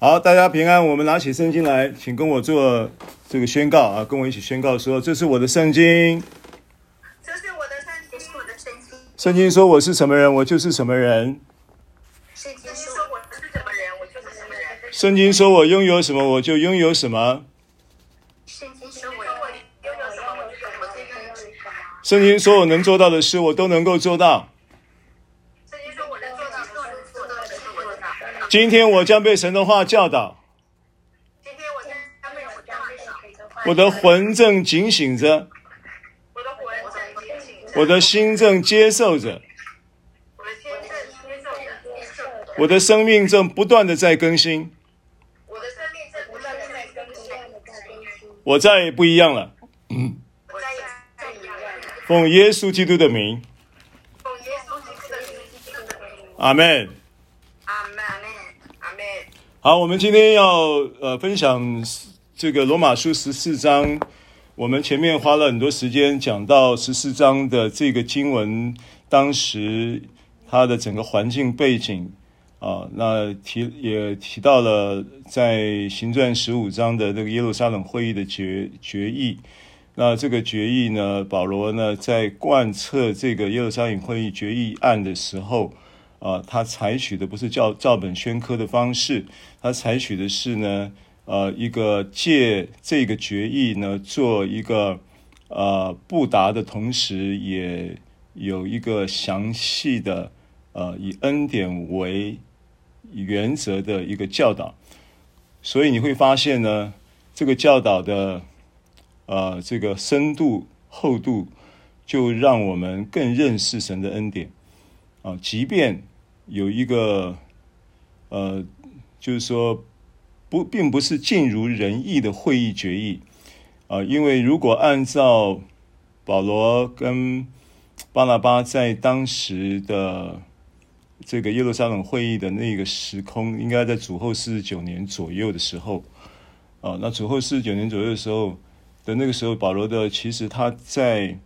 好，大家平安。我们拿起圣经来，请跟我做这个宣告啊，跟我一起宣告说：“这是我的圣经。”这是我的圣经，是我的圣经。圣经说我是什么人，我就是什么人。圣经说我是什么人，我就是什么人。圣经说我拥有什么，我就拥有什么。圣经说我拥有什么，我就拥有什么。圣经说我能做到的事，我都能够做到。今天我将被神的话教导，今天我将被神的话，我的魂正警醒着，我的魂正警醒着，我的心正接受着，我的心正接受着，我的生命正不断的在更新，我的生命正不断的在更新，我再也不一样了，嗯，我再也不一样了，奉耶稣基督的名，奉耶稣基督的名，阿门。好，我们今天要呃分享这个罗马书十四章。我们前面花了很多时间讲到十四章的这个经文，当时它的整个环境背景啊，那提也提到了在行传十五章的这个耶路撒冷会议的决决议。那这个决议呢，保罗呢在贯彻这个耶路撒冷会议决议案的时候。啊，他采取的不是照照本宣科的方式，他采取的是呢，呃，一个借这个决议呢，做一个呃布达的同时，也有一个详细的呃以恩典为原则的一个教导。所以你会发现呢，这个教导的呃这个深度厚度，就让我们更认识神的恩典啊，即便。有一个，呃，就是说，不，并不是尽如人意的会议决议，啊、因为如果按照保罗跟巴拿巴在当时的这个耶路撒冷会议的那个时空，应该在主后四十九年左右的时候，啊、那主后四十九年左右的时候的那个时候，保罗的其实他在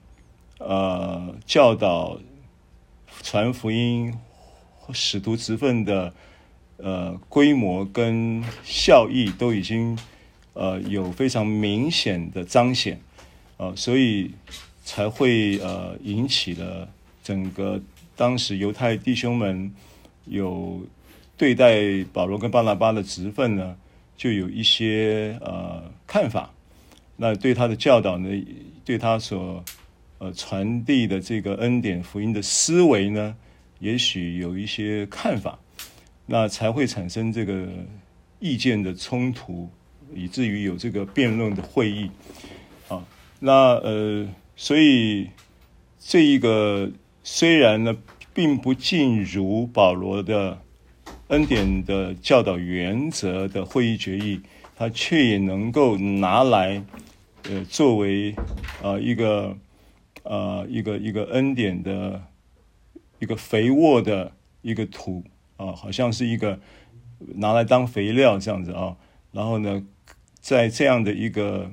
呃教导传福音。使徒职分的呃规模跟效益都已经呃有非常明显的彰显、呃，所以才会呃引起了整个当时犹太弟兄们有对待保罗跟巴拿巴的职分呢，就有一些呃看法。那对他的教导呢，对他所呃传递的这个恩典福音的思维呢，也许有一些看法，那才会产生这个意见的冲突，以至于有这个辩论的会议。啊，那呃，所以这一个虽然呢，并不尽如保罗的恩典的教导原则的会议决议，他却也能够拿来呃作为呃一个呃一个一个恩典的。一个肥沃的一个土啊，好像是一个拿来当肥料这样子啊。然后呢，在这样的一个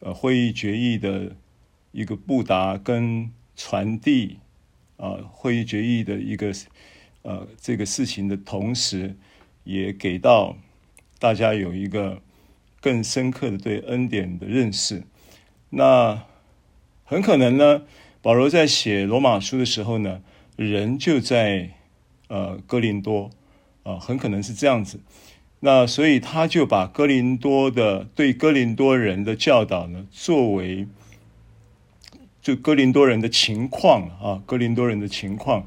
呃会议决议的一个布达跟传递啊，会议决议的一个呃这个事情的同时，也给到大家有一个更深刻的对恩典的认识。那很可能呢，保罗在写罗马书的时候呢。人就在呃哥林多啊、很可能是这样子。那所以他就把哥林多的对哥林多人的教导呢，作为就哥林多人的情况啊，哥林多人的情况，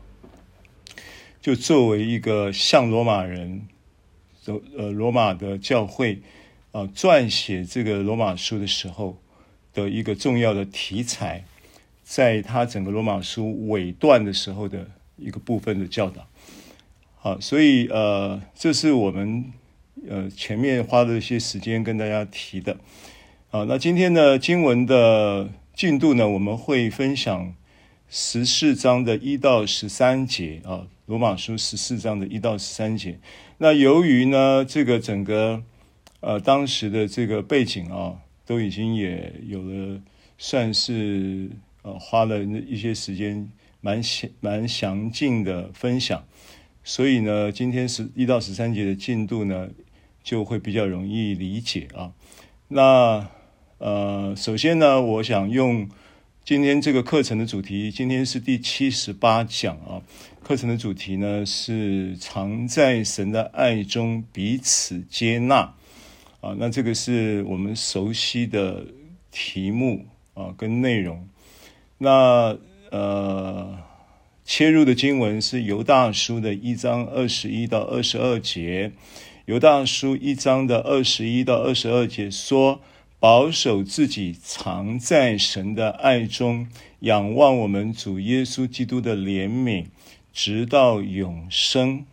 就作为一个向罗马人呃罗马的教会啊撰写这个罗马书的时候的一个重要的题材。在他整个罗马书尾段的时候的一个部分的教导，好，所以呃，这是我们呃前面花了一些时间跟大家提的，好，那今天呢经文的进度呢，我们会分享十四章的一到十三节啊，罗马书十四章的一到十三节。那由于呢这个整个呃当时的这个背景啊，都已经也有了算是。呃，花了一些时间，蛮详蛮详尽的分享，所以呢，今天十一到十三节的进度呢，就会比较容易理解啊。那呃，首先呢，我想用今天这个课程的主题，今天是第七十八讲啊。课程的主题呢是常在神的爱中彼此接纳啊。那这个是我们熟悉的题目啊跟内容。那呃，切入的经文是犹大书的一章二十一到二十二节。犹大书一章的二十一到二十二节说。保守自己，藏在神的爱中，仰望我们主耶稣基督的怜悯，直到永生。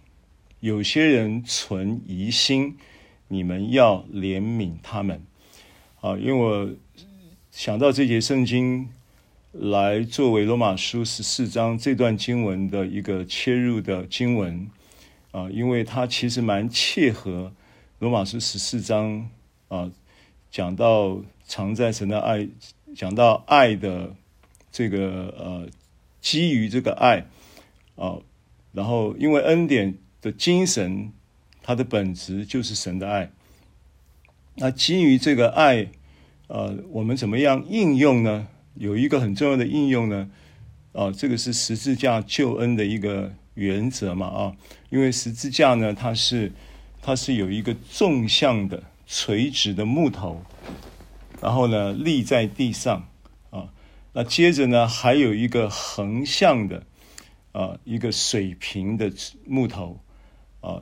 有些人存疑心，你们要怜悯他们。啊，因为我想到这节圣经，来作为罗马书十四章这段经文的一个切入的经文。啊，因为它其实蛮切合罗马书十四章啊。讲到常在神的爱，讲到爱的这个呃，基于这个爱啊、然后因为恩典的精神，它的本质就是神的爱。那基于这个爱，呃，我们怎么样应用呢？有一个很重要的应用呢，啊、这个是十字架救恩的一个原则嘛啊，因为十字架呢，它是它是有一个纵向的。垂直的木头，然后呢，立在地上啊，那接着呢，还有一个横向的啊，一个水平的木头啊，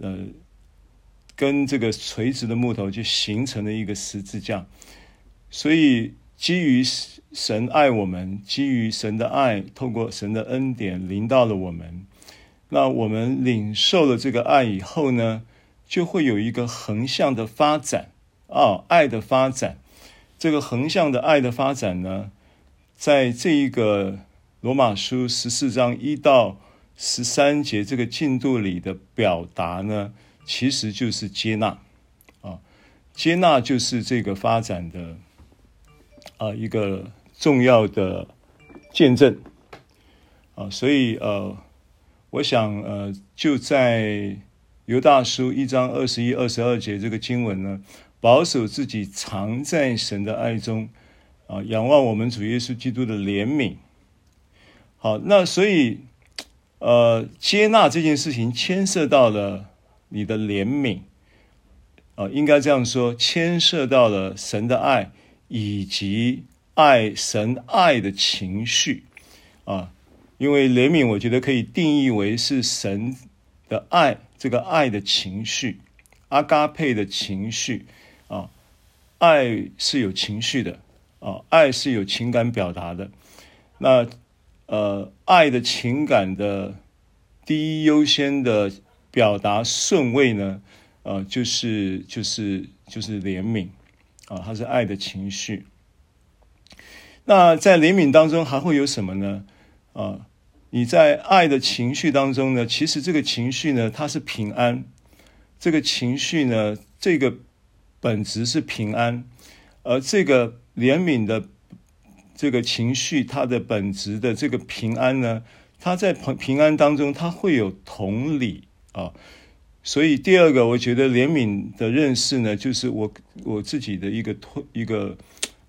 呃，跟这个垂直的木头就形成了一个十字架。所以，基于神爱我们，基于神的爱，透过神的恩典临到了我们，那我们领受了这个爱以后呢，就会有一个横向的发展啊、爱的发展。这个横向的爱的发展呢，在这一个罗马书十四章一到十三节这个进度里的表达呢，其实就是接纳啊、接纳就是这个发展的啊一个重要的见证啊，所以呃，我想呃就在。犹大书一章二十一、二十二节这个经文呢，保守自己藏在神的爱中，啊，仰望我们主耶稣基督的怜悯。好，那所以，呃，接纳这件事情牵涉到了你的怜悯，啊，应该这样说，牵涉到了神的爱以及爱神爱的情绪，啊，因为怜悯，我觉得可以定义为是神的爱。这个爱的情绪，阿嘎佩的情绪啊，爱是有情绪的啊，爱是有情感表达的。那呃，爱的情感的第一优先的表达顺位呢，呃，就是就是就是怜悯啊，它是爱的情绪。那在怜悯当中还会有什么呢？啊？你在爱的情绪当中呢，其实这个情绪呢，它是平安。这个情绪呢，这个本质是平安，而这个怜悯的这个情绪，它的本质的这个平安呢，它在平平安当中，它会有同理啊。所以第二个，我觉得怜悯的认识呢，就是我我自己的一个推一个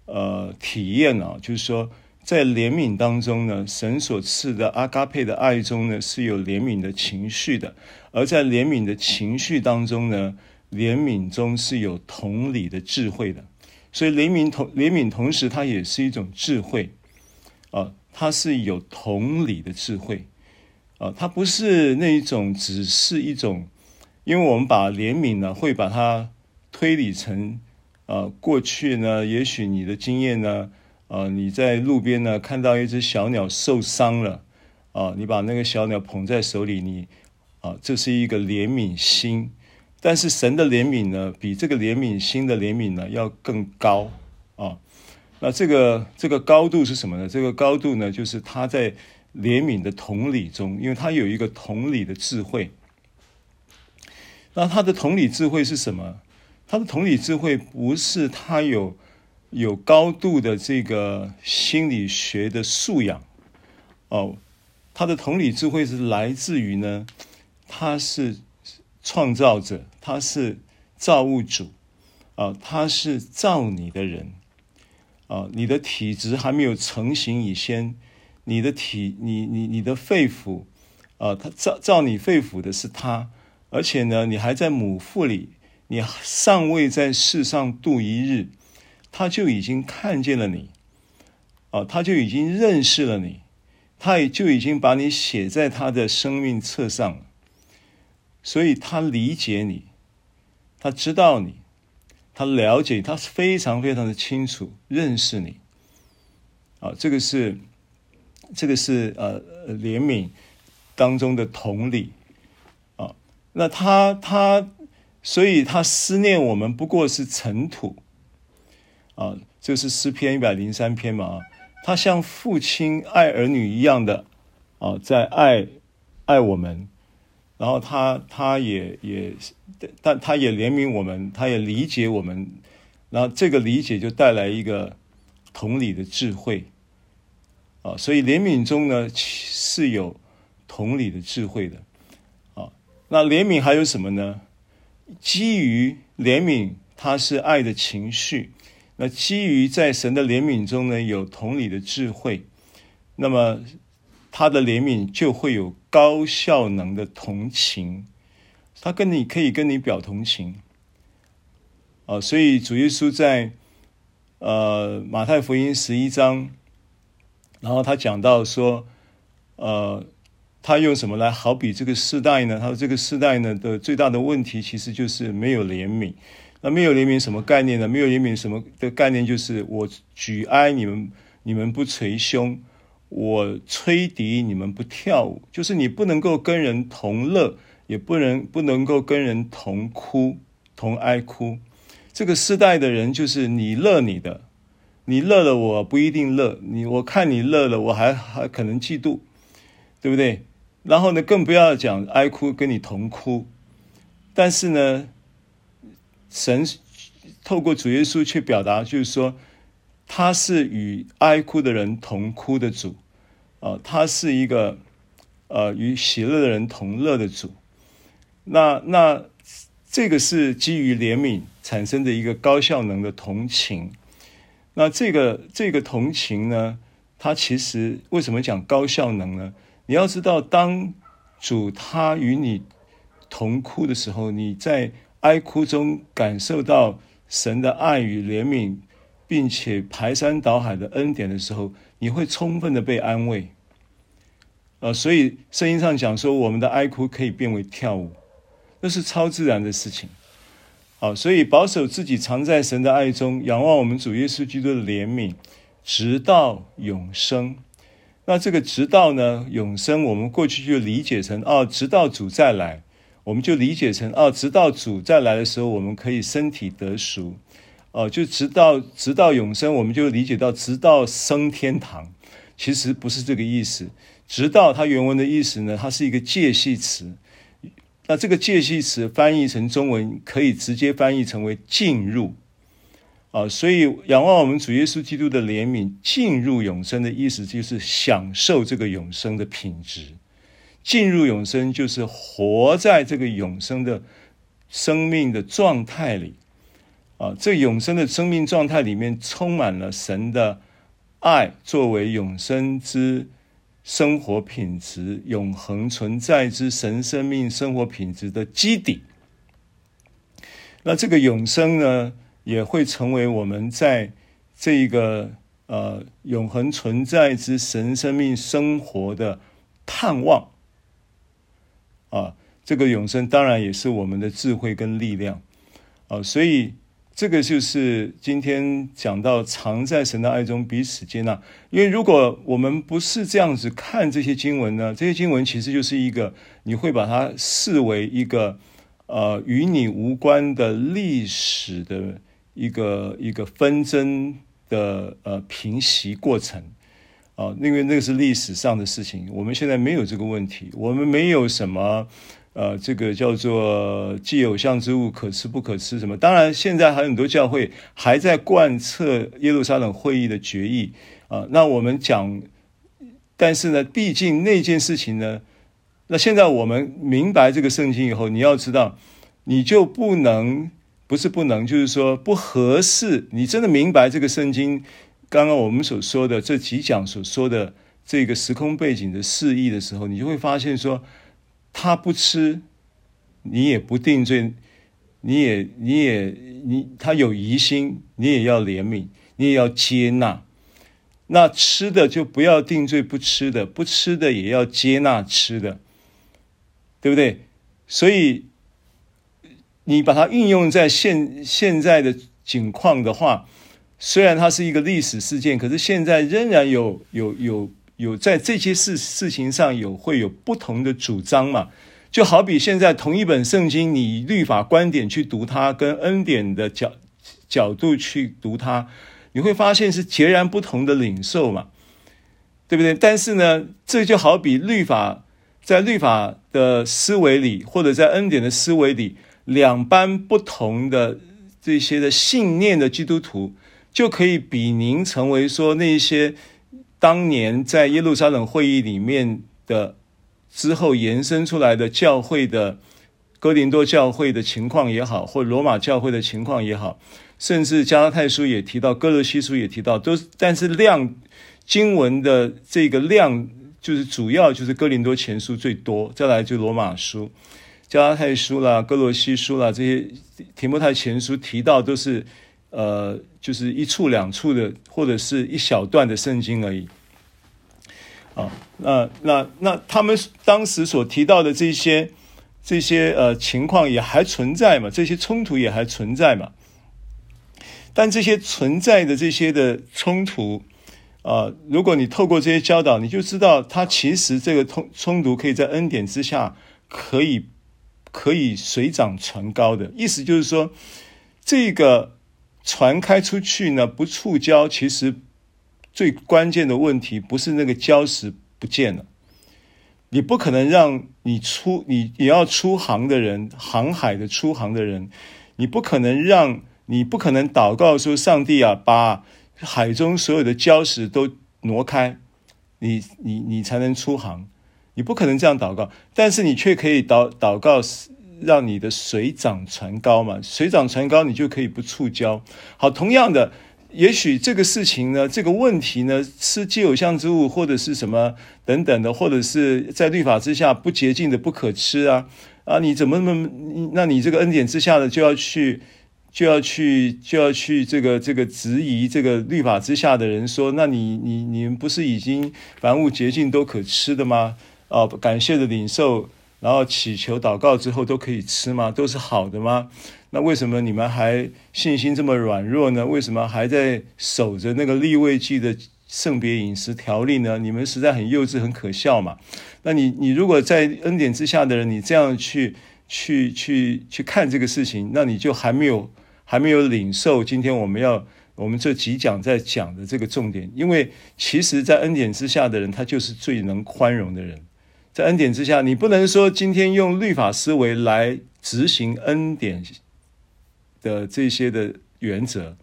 呃体验啊，就是说。在怜悯当中呢，神所赐的阿嘎佩的爱中呢，是有怜悯的情绪的；而在怜悯的情绪当中呢，怜悯中是有同理的智慧的。所以怜悯同怜悯同时，它也是一种智慧啊，它是有同理的智慧啊，它不是那一种，只是一种，因为我们把怜悯呢，会把它推理成啊，过去呢，也许你的经验呢。啊，你在路边呢，看到一只小鸟受伤了，啊，你把那个小鸟捧在手里，你啊，这是一个怜悯心。但是神的怜悯呢，比这个怜悯心的怜悯呢要更高啊。那这个这个高度是什么呢？这个高度呢，就是他在怜悯的同理中，因为他有一个同理的智慧。那他的同理智慧是什么？他的同理智慧不是他有。有高度的这个心理学的素养哦，他的同理智慧是来自于呢，他是创造者，他是造物主啊，他是造你的人啊，你的体质还没有成型以前，你的体，你你你的肺腑啊，他造造你肺腑的是他，而且呢，你还在母腹里，你尚未在世上度一日，他就已经看见了你啊，他就已经认识了你，他也就已经把你写在他的生命册上了。所以他理解你，他知道你，他了解，他是非常非常的清楚认识你。啊，这个是，这个是呃怜悯当中的同理。啊，那他他，所以他思念我们不过是尘土。啊，这是诗篇一百零三篇嘛啊。他像父亲爱儿女一样的啊，在爱爱我们。然后他他也也，但他也怜悯我们，他也理解我们，然后这个理解就带来一个同理的智慧，啊，所以怜悯中呢是有同理的智慧的，啊，那怜悯还有什么呢？基于怜悯，它是爱的情绪，那基于在神的怜悯中呢有同理的智慧，那么。他的怜悯就会有高效能的同情，他跟你可以跟你表同情，啊，所以主耶稣在呃马太福音十一章，然后他讲到说，呃，他用什么来好比这个世代呢？他说这个世代呢的最大的问题其实就是没有怜悯。那没有怜悯什么概念呢？没有怜悯什么的概念就是我举哀你们，你们不捶胸。我吹笛，你们不跳舞，就是你不能够跟人同乐，也不能不能够跟人同哭同哀哭。这个世代的人就是你乐你的，你乐了我不一定乐，你我看你乐了我还还可能嫉妒，对不对？然后呢，更不要讲哀哭跟你同哭。但是呢，神透过主耶稣去表达，就是说。他是与哀哭的人同哭的主，啊，他是一个呃与喜乐的人同乐的主。那那这个是基于怜悯产生的一个高效能的同情。那这个这个同情呢，它其实为什么讲高效能呢？你要知道，当主他与你同哭的时候，你在哀哭中感受到神的爱与怜悯。并且排山倒海的恩典的时候，你会充分的被安慰。呃，所以圣经上讲说，我们的哀哭可以变为跳舞，那是超自然的事情。好，所以保守自己藏在神的爱中，仰望我们主耶稣基督的怜悯，直到永生。那这个直到呢，永生，我们过去就理解成哦，直到主再来，我们就理解成哦，直到主再来的时候，我们可以身体得赎。哦，就直到直到永生，我们就理解到直到升天堂，其实不是这个意思。直到它原文的意思呢，它是一个介系词。那这个介系词翻译成中文，可以直接翻译成为进入。啊，所以仰望我们主耶稣基督的怜悯，进入永生的意思就是享受这个永生的品质。进入永生就是活在这个永生的生命的状态里。啊，这永生的生命状态里面充满了神的爱，作为永生之生活品质、永恒存在之神生命生活品质的基底。那这个永生呢，也会成为我们在这个呃永恒存在之神生命生活的盼望。啊，这个永生当然也是我们的智慧跟力量。啊，所以。这个就是今天讲到藏在神的爱中，彼此接纳。因为如果我们不是这样子看这些经文呢，这些经文其实就是一个你会把它视为一个呃与你无关的历史的一个一个纷争的呃平息过程啊，因为那个是历史上的事情，我们现在没有这个问题，我们没有什么。呃，这个叫做既偶像之物，可吃不可吃什么？当然，现在还有很多教会还在贯彻耶路撒冷会议的决议啊、那我们讲，但是呢，毕竟那件事情呢，那现在我们明白这个圣经以后，你要知道，你就不能不是不能，就是说不合适。你真的明白这个圣经刚刚我们所说的这几讲所说的这个时空背景的释义的时候，你就会发现说，他不吃，你也不定罪，你也你也你他有疑心，你也要怜悯，你也要接纳。那吃的就不要定罪不吃的，不吃的也要接纳吃的，对不对？所以你把它运用在现现在的境况的话，虽然它是一个历史事件，可是现在仍然有有有有在这些事事情上有会有不同的主张嘛？就好比现在同一本圣经，你律法观点去读它，跟恩典的角角度去读它。你会发现是截然不同的领受嘛，对不对？但是呢，这就好比律法在律法的思维里，或者在恩典的思维里，两班不同的这些的信念的基督徒，就可以比您成为说那些当年在耶路撒冷会议里面的之后延伸出来的教会的哥林多教会的情况也好，或罗马教会的情况也好。甚至加拉太书也提到，哥罗西书也提到，都，但是量经文的这个量，就是主要就是哥林多前书最多，再来就罗马书、加拉太书啦、哥罗西书啦，这些提摩太前书提到都是，呃，就是一处两处的，或者是一小段的圣经而已。啊，那那那他们当时所提到的这些这些呃情况也还存在嘛？这些冲突也还存在嘛？但这些存在的这些的冲突，啊、如果你透过这些教导，你就知道，它其实这个冲冲突可以在恩典之下，可以可以水涨船高的意思，就是说，这个船开出去呢，不触礁，其实最关键的问题不是那个礁石不见了，你不可能让你出你你要出航的人，航海的出航的人，你不可能让。你不可能祷告说：“上帝啊，把海中所有的礁石都挪开，你你你才能出航。你不可能这样祷告，但是你却可以祷祷告，让你的水涨船高嘛。水涨船高，你就可以不触礁。好，同样的，也许这个事情呢，这个问题呢，吃既有像之物或者是什么等等的，或者是在律法之下不洁净的不可吃啊啊！你怎么那么？那你这个恩典之下的就要去。”就要去就要去这个这个质疑这个律法之下的人说，那你你你们不是已经凡物洁净都可吃的吗？哦，感谢的领受，然后祈求祷告之后都可以吃吗？都是好的吗？那为什么你们还信心这么软弱呢？为什么还在守着那个立位记的圣别饮食条例呢？你们实在很幼稚，很可笑嘛。那你你如果在恩典之下的人，你这样去去去去看这个事情，那你就还没有。还没有领受今天我们要我们这几讲在讲的这个重点，因为其实，在恩典之下的人，他就是最能宽容的人。在恩典之下，你不能说今天用律法思维来执行恩典的这些的原则，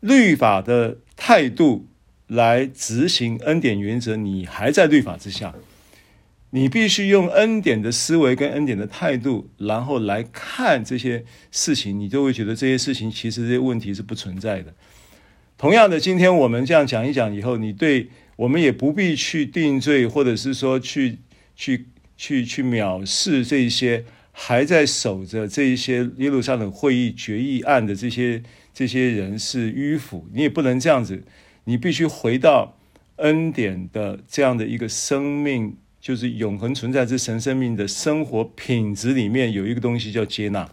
律法的态度来执行恩典原则，你还在律法之下。你必须用恩典的思维跟恩典的态度，然后来看这些事情，你就会觉得这些事情其实这些问题是不存在的。同样的，今天我们这样讲一讲以后，你对我们也不必去定罪，或者是说去去去去藐视这些还在守着这一些耶路撒冷会议决议案的这些这些人是迂腐，你也不能这样子，你必须回到恩典的这样的一个生命。就是永恒存在之神生命的生活品质里面有一个东西叫接纳，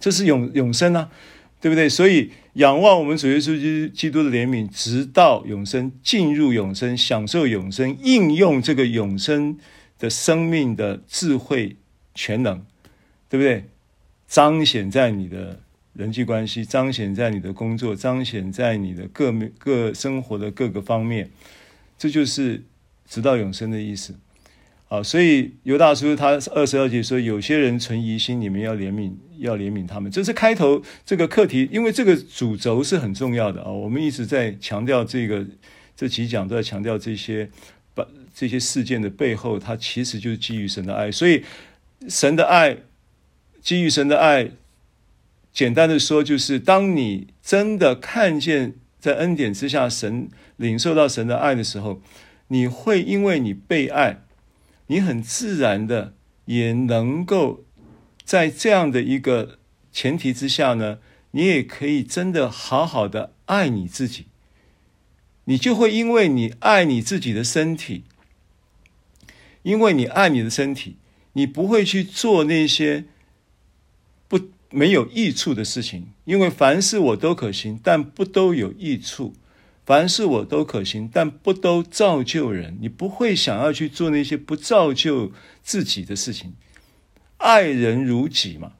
这是永永生啊，对不对？所以仰望我们主耶稣基督的怜悯，直到永生，进入永生，享受永生，应用这个永生的生命的智慧全能，对不对？彰显在你的人际关系，彰显在你的工作，彰显在你的各各生活的各个方面，这就是。直到永生的意思，啊，所以犹大书他二十二节说，有些人存疑心，你们要怜悯，要怜悯他们。这是开头这个课题，因为这个主轴是很重要的啊。我们一直在强调这个，这几讲都在强调这些，把这些事件的背后，它其实就是基于神的爱。所以神的爱，基于神的爱，简单的说，就是当你真的看见在恩典之下，神领受到神的爱的时候，你会因为你被爱，你很自然的也能够在这样的一个前提之下呢，你也可以真的好好的爱你自己。你就会因为你爱你自己的身体，因为你爱你的身体，你不会去做那些不没有益处的事情。因为凡事我都可行，但不都有益处；凡事我都可行，但不都造就人。你不会想要去做那些不造就自己的事情。爱人如己嘛，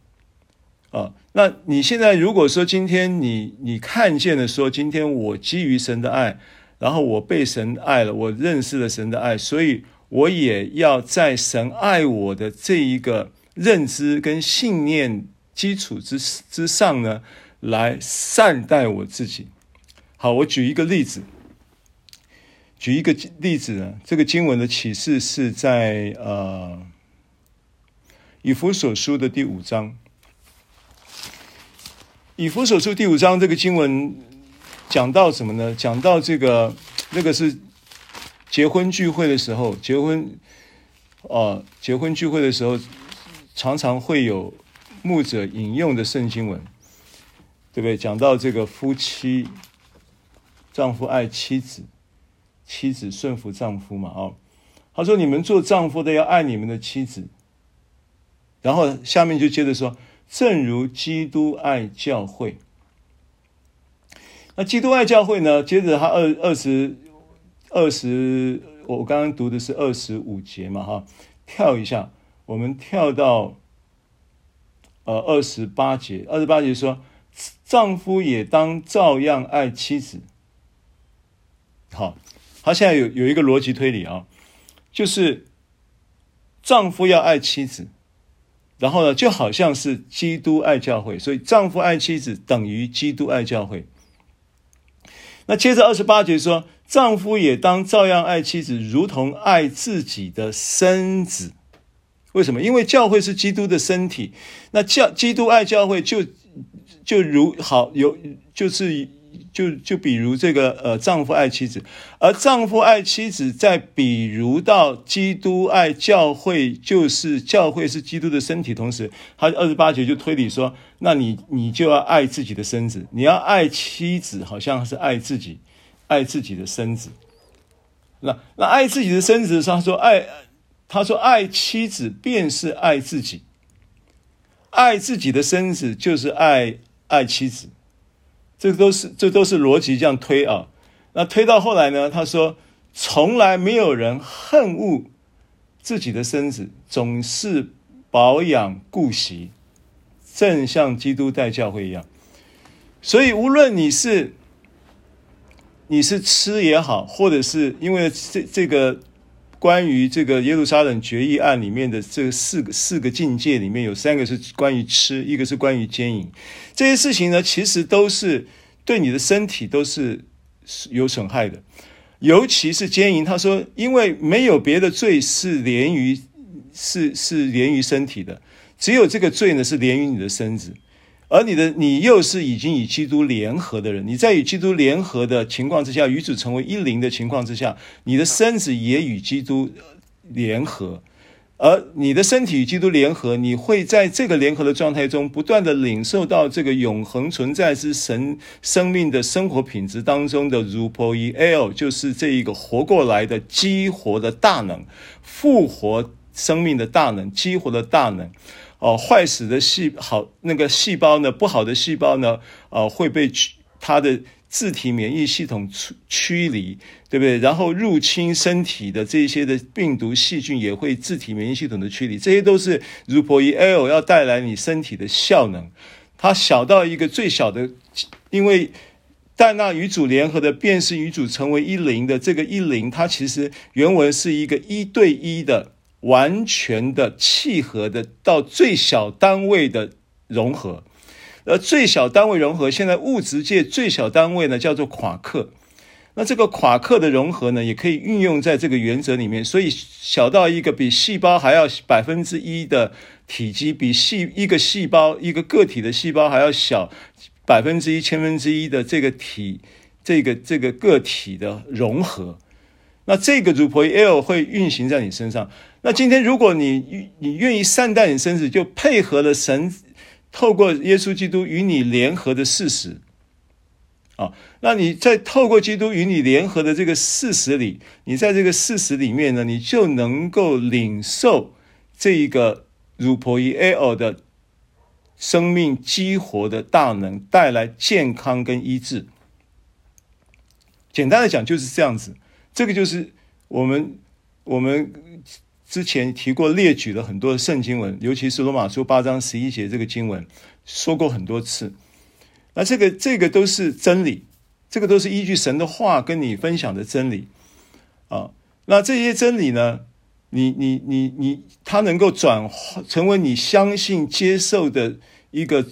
啊，那你现在如果说今天你你看见了说，今天我基于神的爱。然后我被神爱了，我认识了神的爱，所以我也要在神爱我的这一个认知跟信念基础之之上呢，来善待我自己。好，我举一个例子，举一个例子呢，这个经文的启示是在呃以弗所书的第五章，以弗所书第五章这个经文。讲到什么呢？讲到这个，那个是结婚聚会的时候，结婚，哦，结婚聚会的时候，常常会有牧者引用的圣经文，对不对？讲到这个夫妻，丈夫爱妻子，妻子顺服丈夫嘛，哦，他说：“你们做丈夫的要爱你们的妻子。”然后下面就接着说：“正如基督爱教会。”那基督爱教会呢？接着他二二十二十，我刚刚读的是二十五节嘛，哈，跳一下，我们跳到呃二十八节。二十八节说，丈夫也当照样爱妻子。好，他现在有有一个逻辑推理啊，就是丈夫要爱妻子，然后呢，就好像是基督爱教会，所以丈夫爱妻子等于基督爱教会。那接着二十八节说，丈夫也当照样爱妻子，如同爱自己的身子。为什么？因为教会是基督的身体。那教基督爱教会就，就就如好有就是。就就比如这个呃，丈夫爱妻子，而丈夫爱妻子，再比如到基督爱教会，就是教会是基督的身体。同时，他二十八节就推理说，那你你就要爱自己的身子，你要爱妻子，好像是爱自己，爱自己的身子。那那爱自己的身子的时候，他说爱，他说爱妻子便是爱自己，爱自己的身子就是爱爱妻子。这都是这都是逻辑这样推啊，那推到后来呢？他说，从来没有人恨恶自己的身子，总是保养顾惜，正像基督待教会一样。所以，无论你是你是吃也好，或者是因为这这个。关于这个耶路撒冷决议案里面的这四个四个境界里面有三个是关于吃，一个是关于奸淫，这些事情呢，其实都是对你的身体都是有损害的，尤其是奸淫。他说，因为没有别的罪是连于是是连于身体的，只有这个罪呢是连于你的身子。而你的你又是已经与基督联合的人，你在与基督联合的情况之下，与主成为一灵的情况之下，你的身子也与基督联合，而你的身体与基督联合，你会在这个联合的状态中，不断的领受到这个永恒存在之神生命的生活品质当中的 Rupel 就是这一个活过来的激活的大能，复活生命的大能，激活的大能。哦，坏死的细好那个细胞呢，不好的细胞呢，呃，会被它的自体免疫系统驱驱离，对不对？然后入侵身体的这些的病毒细菌也会自体免疫系统的驱离，这些都是 Rupoiel 要带来你身体的效能。它小到一个最小的，因为但那与主联合的，便是与主成为一灵的。这个一灵，它其实原文是一个一对一的。完全的契合的到最小单位的融合，而最小单位融合，现在物质界最小单位呢叫做夸克，那这个夸克的融合呢，也可以运用在这个原则里面。所以小到一个比细胞还要百分之一的体积，比细一个细胞一个个体的细胞还要小百分之一千分之一的这个体，这个这个个体的融合，那这个 Rupoiel 会运行在你身上。那今天如果你你愿意善待你身子，就配合了神透过耶稣基督与你联合的事实。啊，那你在透过基督与你联合的这个事实里，你在这个事实里面呢，你就能够领受这一个 Rupoiel 的生命激活的大能，带来健康跟医治。简单的讲就是这样子，这个就是我们我们之前提过列举了很多的圣经文，尤其是罗马书八章十一节这个经文，说过很多次。那这个这个都是真理，这个都是依据神的话跟你分享的真理啊。那这些真理呢，你你你你，它能够转化成为你相信接受的一个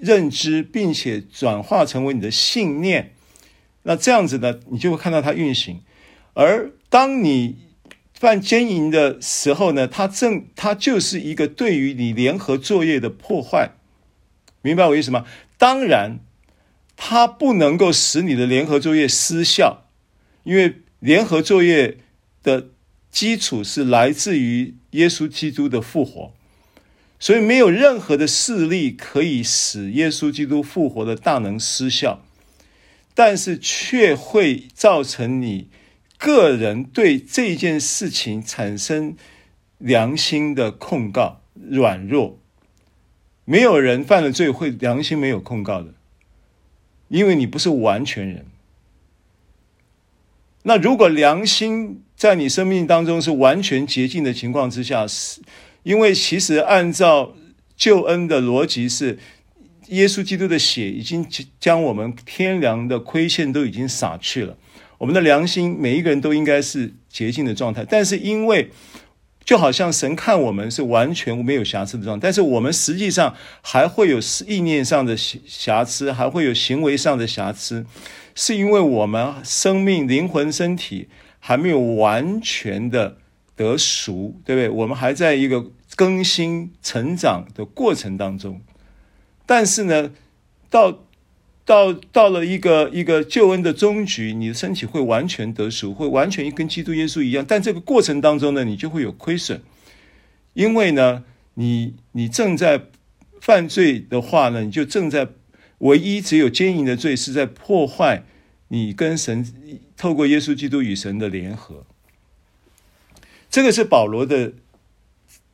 认知，并且转化成为你的信念。那这样子呢，你就会看到它运行。而当你犯奸淫的时候呢，它正它就是一个对于你联合作业的破坏。明白我意思吗？当然，它不能够使你的联合作业失效，因为联合作业的基础是来自于耶稣基督的复活，所以没有任何的势力可以使耶稣基督复活的大能失效，但是却会造成你个人对这件事情产生良心的控告，软弱。没有人犯了罪会良心没有控告的，因为你不是完全人。那如果良心在你生命当中是完全洁净的情况之下，是因为其实按照救恩的逻辑是，耶稣基督的血已经将我们天良的亏欠都已经洒去了，我们的良心每一个人都应该是洁净的状态，但是因为。就好像神看我们是完全没有瑕疵的状态，但是我们实际上还会有意念上的瑕疵，还会有行为上的瑕疵，是因为我们生命、灵魂、身体还没有完全的得赎，对不对？我们还在一个更新、成长的过程当中。但是呢，到到到了一个一个救恩的终局，你的身体会完全得赎，会完全跟基督耶稣一样。但这个过程当中呢，你就会有亏损，因为呢，你你正在犯罪的话呢，你就正在唯一只有奸淫的罪是在破坏你跟神透过耶稣基督与神的联合。这个是保罗的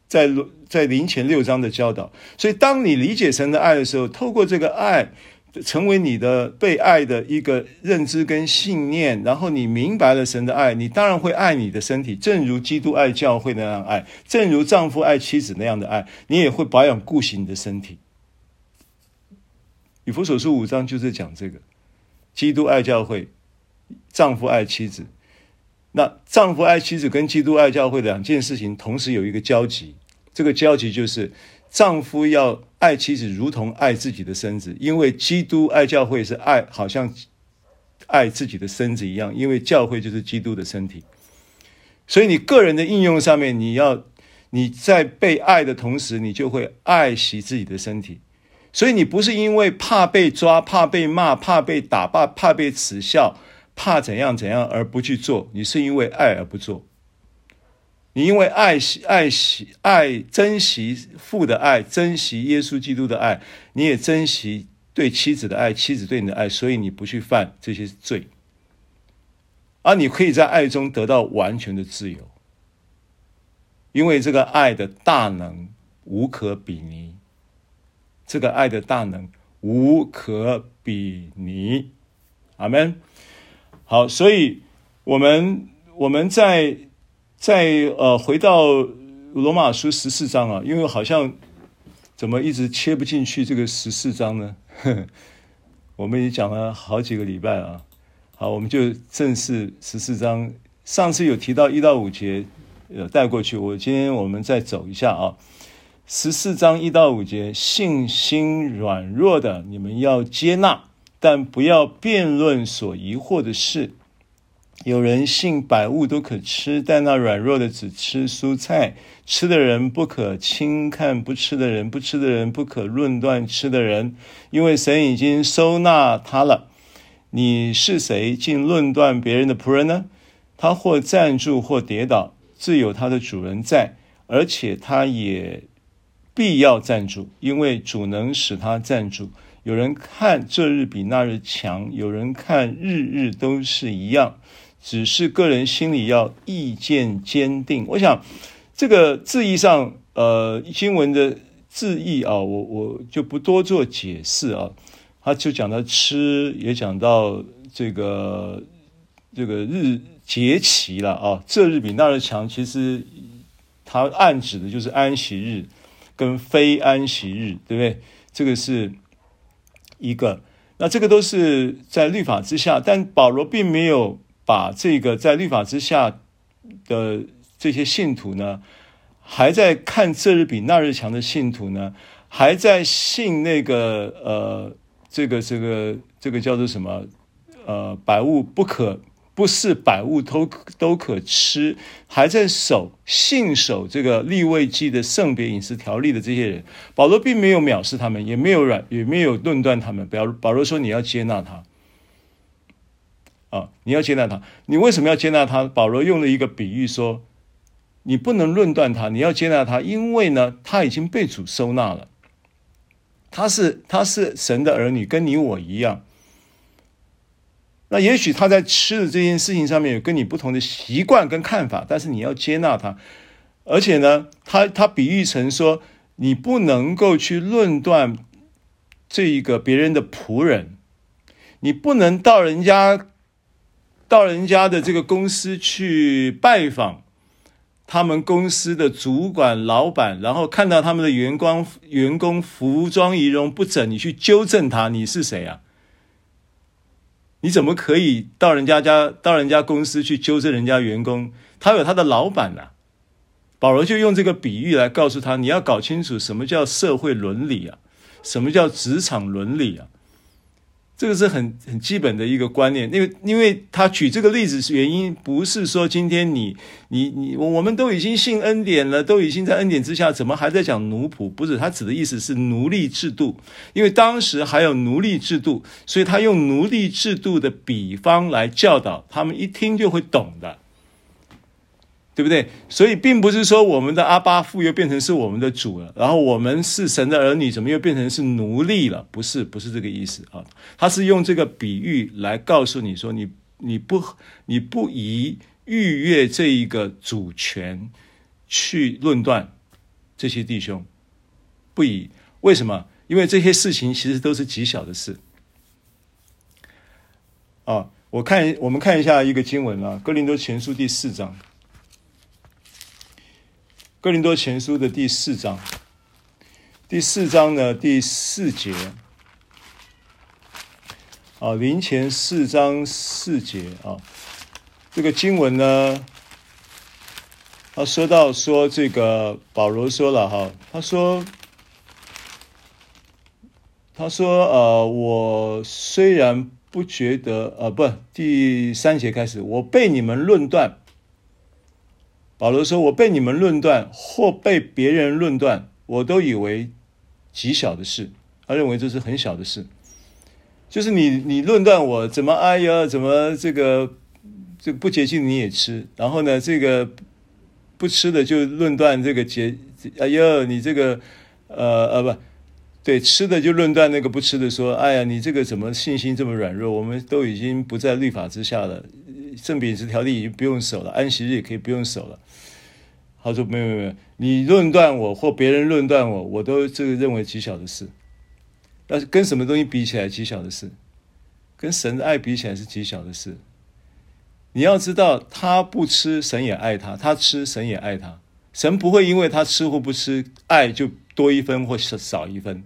在在林前六章的教导。所以，当你理解神的爱的时候，透过这个爱。成为你的被爱的一个认知跟信念，然后你明白了神的爱，你当然会爱你的身体，正如基督爱教会那样爱，正如丈夫爱妻子那样的爱，你也会保养顾惜你的身体。以弗所书五章就是讲这个，基督爱教会，丈夫爱妻子。那丈夫爱妻子跟基督爱教会两件事情同时有一个交集，这个交集就是。丈夫要爱妻子，如同爱自己的身子，因为基督爱教会是爱，好像爱自己的身子一样，因为教会就是基督的身体。所以你个人的应用上面，你要你在被爱的同时，你就会爱惜自己的身体。所以你不是因为怕被抓、怕被骂、怕被打、怕怕被耻笑、怕怎样怎样而不去做，你是因为爱而不做。你因为爱惜、爱惜、爱珍惜父的爱，珍惜耶稣基督的爱，你也珍惜对妻子的爱，妻子对你的爱，所以你不去犯这些罪，而你可以在爱中得到完全的自由，因为这个爱的大能无可比拟，这个爱的大能无可比拟，阿门。好，所以我们我们在。再呃，回到罗马书十四章啊，因为好像怎么一直切不进去这个十四章呢？呵，我们也讲了好几个礼拜啊。好，我们就正式十四章。上次有提到一到五节，呃，带过去。我今天我们再走一下啊。十四章一到五节，信心软弱的，你们要接纳，但不要辩论所疑惑的事。有人信百物都可吃，但那软弱的只吃蔬菜。吃的人不可轻看不吃的人，不吃的人不可论断吃的人，因为神已经收纳他了。你是谁，竟论断别人的仆人呢？他或站住，或跌倒，自有他的主人在，而且他也必要站住，因为主能使他站住。有人看这日比那日强，有人看日日都是一样。只是个人心里要意见坚定。我想这个字义上，呃，经文的字义啊，我我就不多做解释啊。他就讲到吃，也讲到这个这个日节期了啊。这日比那日强，其实他暗指的就是安息日跟非安息日，对不对？这个是一个。那这个都是在律法之下，但保罗并没有。把这个在律法之下的这些信徒呢，还在看这日比那日强的信徒呢，还在信那个呃，这个这个这个叫做什么呃，百物不可不是百物都都可吃，还在守信守这个利未记的圣别饮食条例的这些人，保罗并没有藐视他们，也没有软也没有论断他们。保保罗说，你要接纳他。啊，你要接纳他，你为什么要接纳他？保罗用了一个比喻说，你不能论断他，你要接纳他，因为呢，他已经被主收纳了，他是他是神的儿女，跟你我一样。那也许他在吃的这件事情上面有跟你不同的习惯跟看法，但是你要接纳他，而且呢，他他比喻成说，你不能够去论断这一个别人的仆人，你不能到人家。到人家的这个公司去拜访，他们公司的主管、老板，然后看到他们的员工员工服装仪容不整，你去纠正他，你是谁啊？你怎么可以到人家家、到人家公司去纠正人家员工？他有他的老板啊。保罗就用这个比喻来告诉他，你要搞清楚什么叫社会伦理啊，什么叫职场伦理啊。这个是很很基本的一个观念，因为因为他举这个例子是原因，不是说今天你你你我们都已经信恩典了，都已经在恩典之下，怎么还在讲奴仆？不是，他指的意思是奴隶制度，因为当时还有奴隶制度，所以他用奴隶制度的比方来教导他们，一听就会懂的。对不对？所以并不是说我们的阿巴父又变成是我们的主了，然后我们是神的儿女，怎么又变成是奴隶了？不是，不是这个意思啊。他是用这个比喻来告诉你说，你你不你不宜逾越这一个主权去论断这些弟兄，不宜。为什么？因为这些事情其实都是极小的事。啊，我看我们看一下一个经文啊，《哥林多前书》第四章。哥林多前书的第四章，第四章呢，第四节，啊，林前四章四节啊，这个经文呢，他说到说这个保罗说了哈，他说，他说呃，我虽然不觉得呃，不，第三节开始，我被你们论断。保罗说：“我被你们论断，或被别人论断，我都以为极小的事。他认为这是很小的事，就是你你论断我怎么哎呀，怎么这个这不洁净你也吃，然后呢，这个不吃的就论断这个洁，哎呀，你这个呃呃不对，吃的就论断那个不吃的，说哎呀，你这个怎么信心这么软弱？我们都已经不在律法之下了。”圣别饮食条例已经不用守了，安息日也可以不用守了。他说：“没有没有，你论断我或别人论断我，我都这个认为极小的事。但是跟什么东西比起来极小的事？跟神的爱比起来是极小的事。你要知道，他不吃，神也爱他；他吃，神也爱他。神不会因为他吃或不吃，爱就多一分或少一分，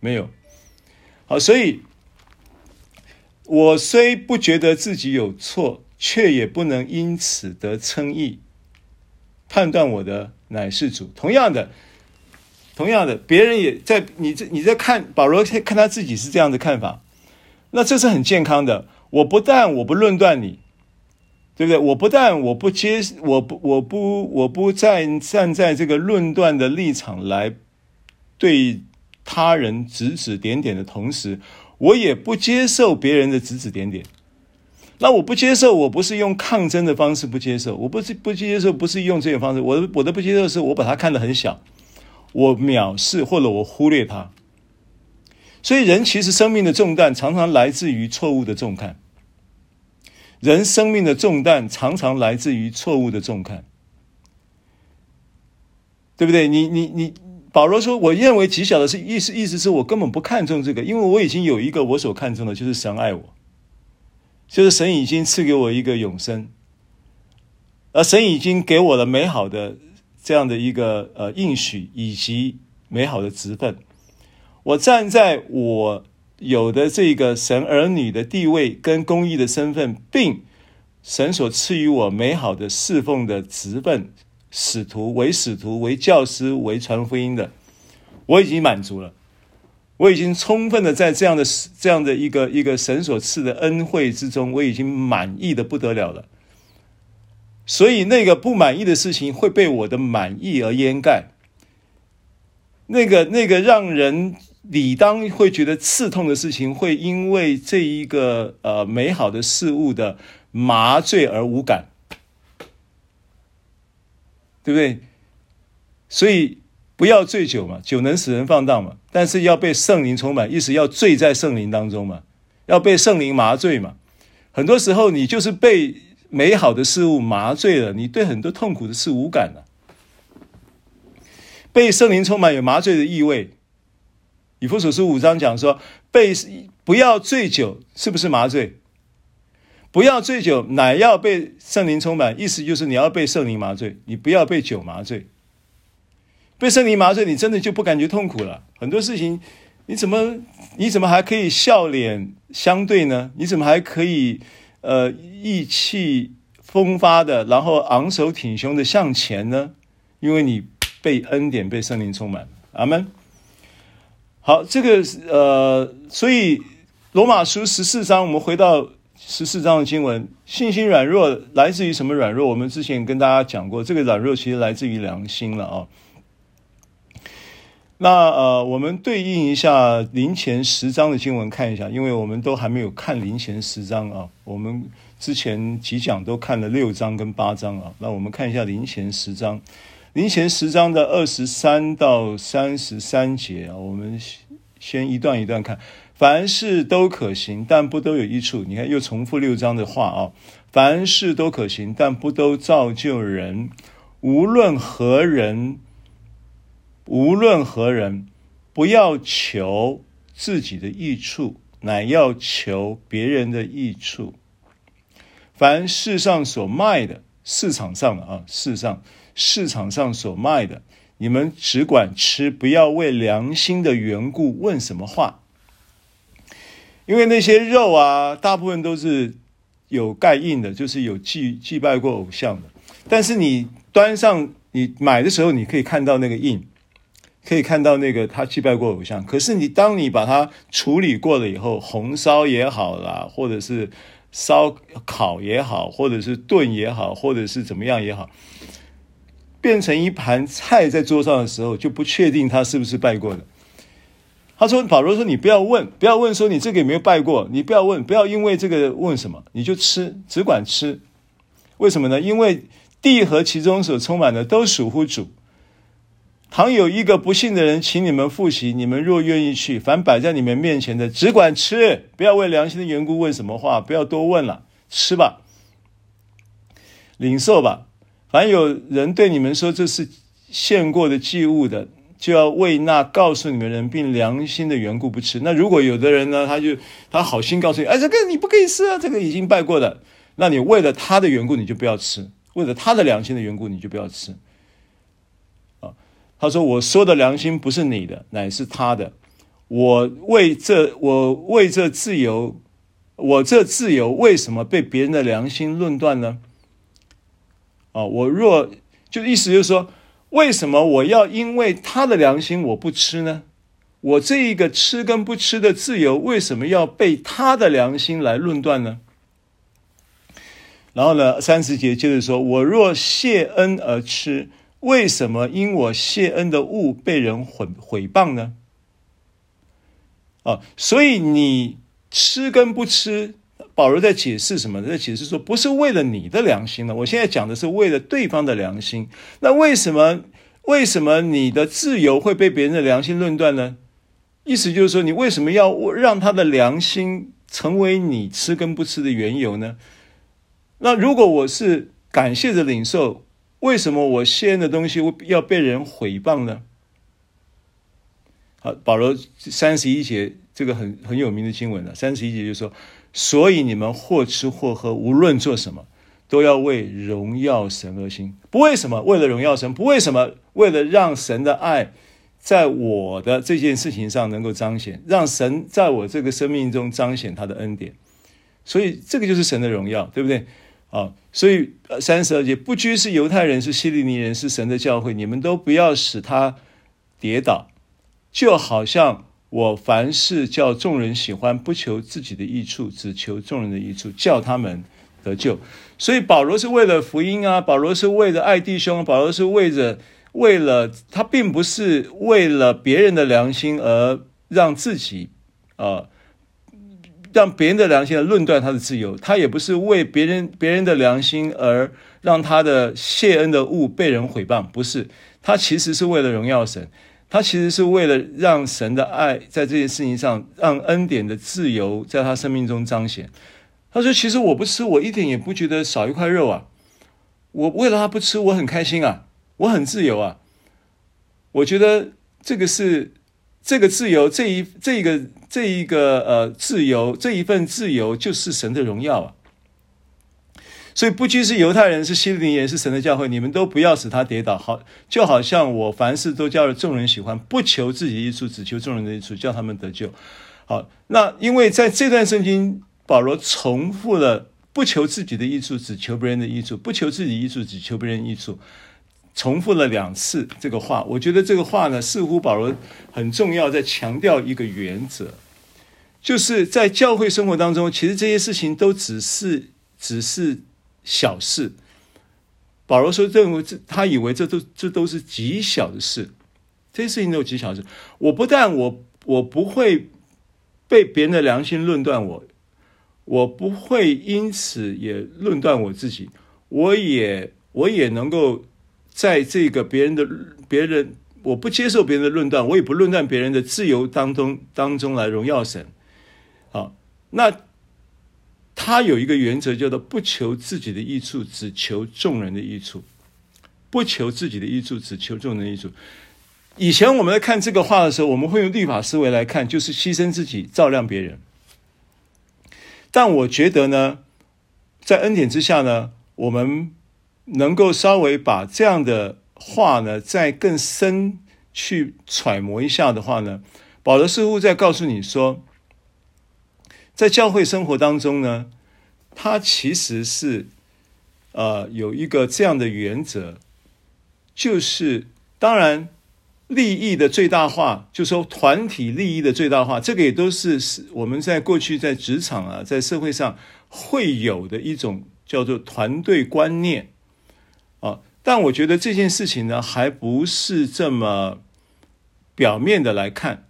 没有。好，所以。”我虽不觉得自己有错，却也不能因此得称义。判断我的乃是主。同样的，同样的，别人也在你这你在看保罗看他自己是这样的看法，那这是很健康的。我不但我不论断你，对不对？我不但我不接，我不我不我不站站在这个论断的立场来对他人指指点点的同时，我也不接受别人的指指点点。那我不接受，我不是用抗争的方式不接受，我不是不接受，不是用这种方式。我的我的不接受是我把它看得很小，我藐视或者我忽略它。所以人其实生命的重担常常来自于错误的重看。人生命的重担常常来自于错误的重看，对不对？你你你，保罗说，我认为极小的是意思意思是我根本不看重这个，因为我已经有一个我所看重的，就是神爱我。就是神已经赐给我一个永生，而神已经给我了美好的这样的一个呃应许以及美好的职分。我站在我有的这个神儿女的地位跟公义的身份，并神所赐予我美好的侍奉的职分，使徒为使徒为教师为传福音的，我已经满足了。我已经充分的在这样的这样的一个一个神所赐的恩惠之中，我已经满意的不得了了。所以那个不满意的事情会被我的满意而掩盖。那个那个让人理当会觉得刺痛的事情，会因为这一个呃美好的事物的麻醉而无感，对不对？所以。不要醉酒嘛，酒能使人放荡嘛。但是要被圣灵充满，意思要醉在圣灵当中嘛，要被圣灵麻醉嘛。很多时候你就是被美好的事物麻醉了，你对很多痛苦的事无感了。被圣灵充满有麻醉的意味。以弗所书五章讲说，被不要醉酒，是不是麻醉？不要醉酒，乃要被圣灵充满，意思就是你要被圣灵麻醉，你不要被酒麻醉。被圣灵麻醉，你真的就不感觉痛苦了。很多事情，你怎么你怎么还可以笑脸相对呢？你怎么还可以呃意气风发的，然后昂首挺胸的向前呢？因为你被恩典、被圣灵充满。阿门。好，这个呃，所以罗马书十四章，我们回到十四章的经文，信心软弱来自于什么软弱？我们之前跟大家讲过，这个软弱其实来自于良心了啊、那呃，我们对应一下林前十章的经文看一下，因为我们都还没有看林前十章啊。我们之前几讲都看了六章跟八章啊。那我们看一下林前十章，林前十章的二十三到三十三节啊。我们先一段一段看，凡事都可行，但不都有益处。你看又重复六章的话啊，凡事都可行，但不都造就人。无论何人。无论何人，不要求自己的益处，乃要求别人的益处。凡世上所卖的，市场上的啊，市上市场上所卖的，你们只管吃，不要为良心的缘故问什么话。因为那些肉啊，大部分都是有盖印的，就是有祭祭拜过偶像的。但是你端上，你买的时候，你可以看到那个印。可以看到那个他祭拜过偶像，可是你当你把它处理过了以后，红烧也好啦，或者是烧烤也好，或者是炖也好，或者是怎么样也好，变成一盘菜在桌上的时候，就不确定他是不是拜过的。他说：“保罗说，你不要问，不要问说你这个有没有拜过，你不要问，不要因为这个问什么，你就吃，只管吃。为什么呢？因为地和其中所充满的都属乎主。”倘有一个不信的人，请你们复习，你们若愿意去，凡摆在你们面前的，只管吃，不要为良心的缘故问什么话，不要多问了，吃吧，领受吧。凡有人对你们说这是献过的祭物的，就要为那告诉你们人并良心的缘故不吃。那如果有的人呢，他就他好心告诉你，哎，这个你不可以吃啊，这个已经拜过的，那你为了他的缘故，你就不要吃；为了他的良心的缘故，你就不要吃。他说：“我说的良心不是你的，乃是他的。我为这，我为这自由，我这自由为什么被别人的良心论断呢？啊，我若就意思就是说，为什么我要因为他的良心我不吃呢？我这一个吃跟不吃的自由，为什么要被他的良心来论断呢？然后呢，三十节接着说：“我若谢恩而吃，为什么因我谢恩的物被人毁毁谤呢？”啊，所以你吃跟不吃，保罗在解释什么？在解释说，不是为了你的良心呢。我现在讲的是为了对方的良心。那为什么为什么你的自由会被别人的良心论断呢？意思就是说，你为什么要让他的良心成为你吃跟不吃的缘由呢？那如果我是感谢的领受，为什么我献的东西要被人毁谤呢？好，保罗三十一节这个很很有名的经文了。三十一节就说：“所以你们或吃或喝，无论做什么，都要为荣耀神而行。不为什么？为了荣耀神。不为什么？为了让神的爱在我的这件事情上能够彰显，让神在我这个生命中彰显他的恩典。所以这个就是神的荣耀，对不对？”啊，所以三十二节，不拘是犹太人，是希利尼人，是神的教会，你们都不要使他跌倒，就好像我凡事叫众人喜欢，不求自己的益处，只求众人的益处，叫他们得救。所以保罗是为了福音啊，保罗是为了爱弟兄，保罗是为着为了他，并不是为了别人的良心而让自己啊。让别人的良心来论断他的自由，他也不是为别人别人的良心而让他的谢恩的物被人毁谤，不是，他其实是为了荣耀神，他其实是为了让神的爱在这件事情上，让恩典的自由在他生命中彰显。他说：“其实我不吃，我一点也不觉得少一块肉啊，我为了他不吃，我很开心啊，我很自由啊，我觉得这个是。”这个自由，这一这一个这一个呃自由，这一份自由就是神的荣耀啊！所以不拘是犹太人，是希利尼人，是神的教会，你们都不要使他跌倒。好，就好像我凡事都叫众人喜欢，不求自己益处，只求众人的益处，叫他们得救。好，那因为在这段圣经，保罗重复了不求自己的益处，只求别人的益处；不求自己益处，只求别人益处。重复了两次这个话，我觉得这个话呢，似乎保罗很重要，在强调一个原则，就是在教会生活当中，其实这些事情都只是只是小事。保罗说，认为这他以为这都这都是极小的事，这些事情都是极小的事。我不但我我不会被别人的良心论断我，我不会因此也论断我自己，我也我也能够。在这个别人的别人，我不接受别人的论断，我也不论断别人的自由当中当中来荣耀神。好，那他有一个原则叫做不求自己的益处，只求众人的益处。不求自己的益处，只求众人的益处。以前我们在看这个话的时候，我们会用律法思维来看，就是牺牲自己照亮别人。但我觉得呢，在恩典之下呢，我们。能够稍微把这样的话呢，再更深去揣摩一下的话呢，保罗似乎在告诉你说，在教会生活当中呢，他其实是呃有一个这样的原则，就是当然利益的最大化，就说团体利益的最大化，这个也都是是我们在过去在职场啊，在社会上会有的一种叫做团队观念。啊但我觉得这件事情呢，还不是这么表面的来看，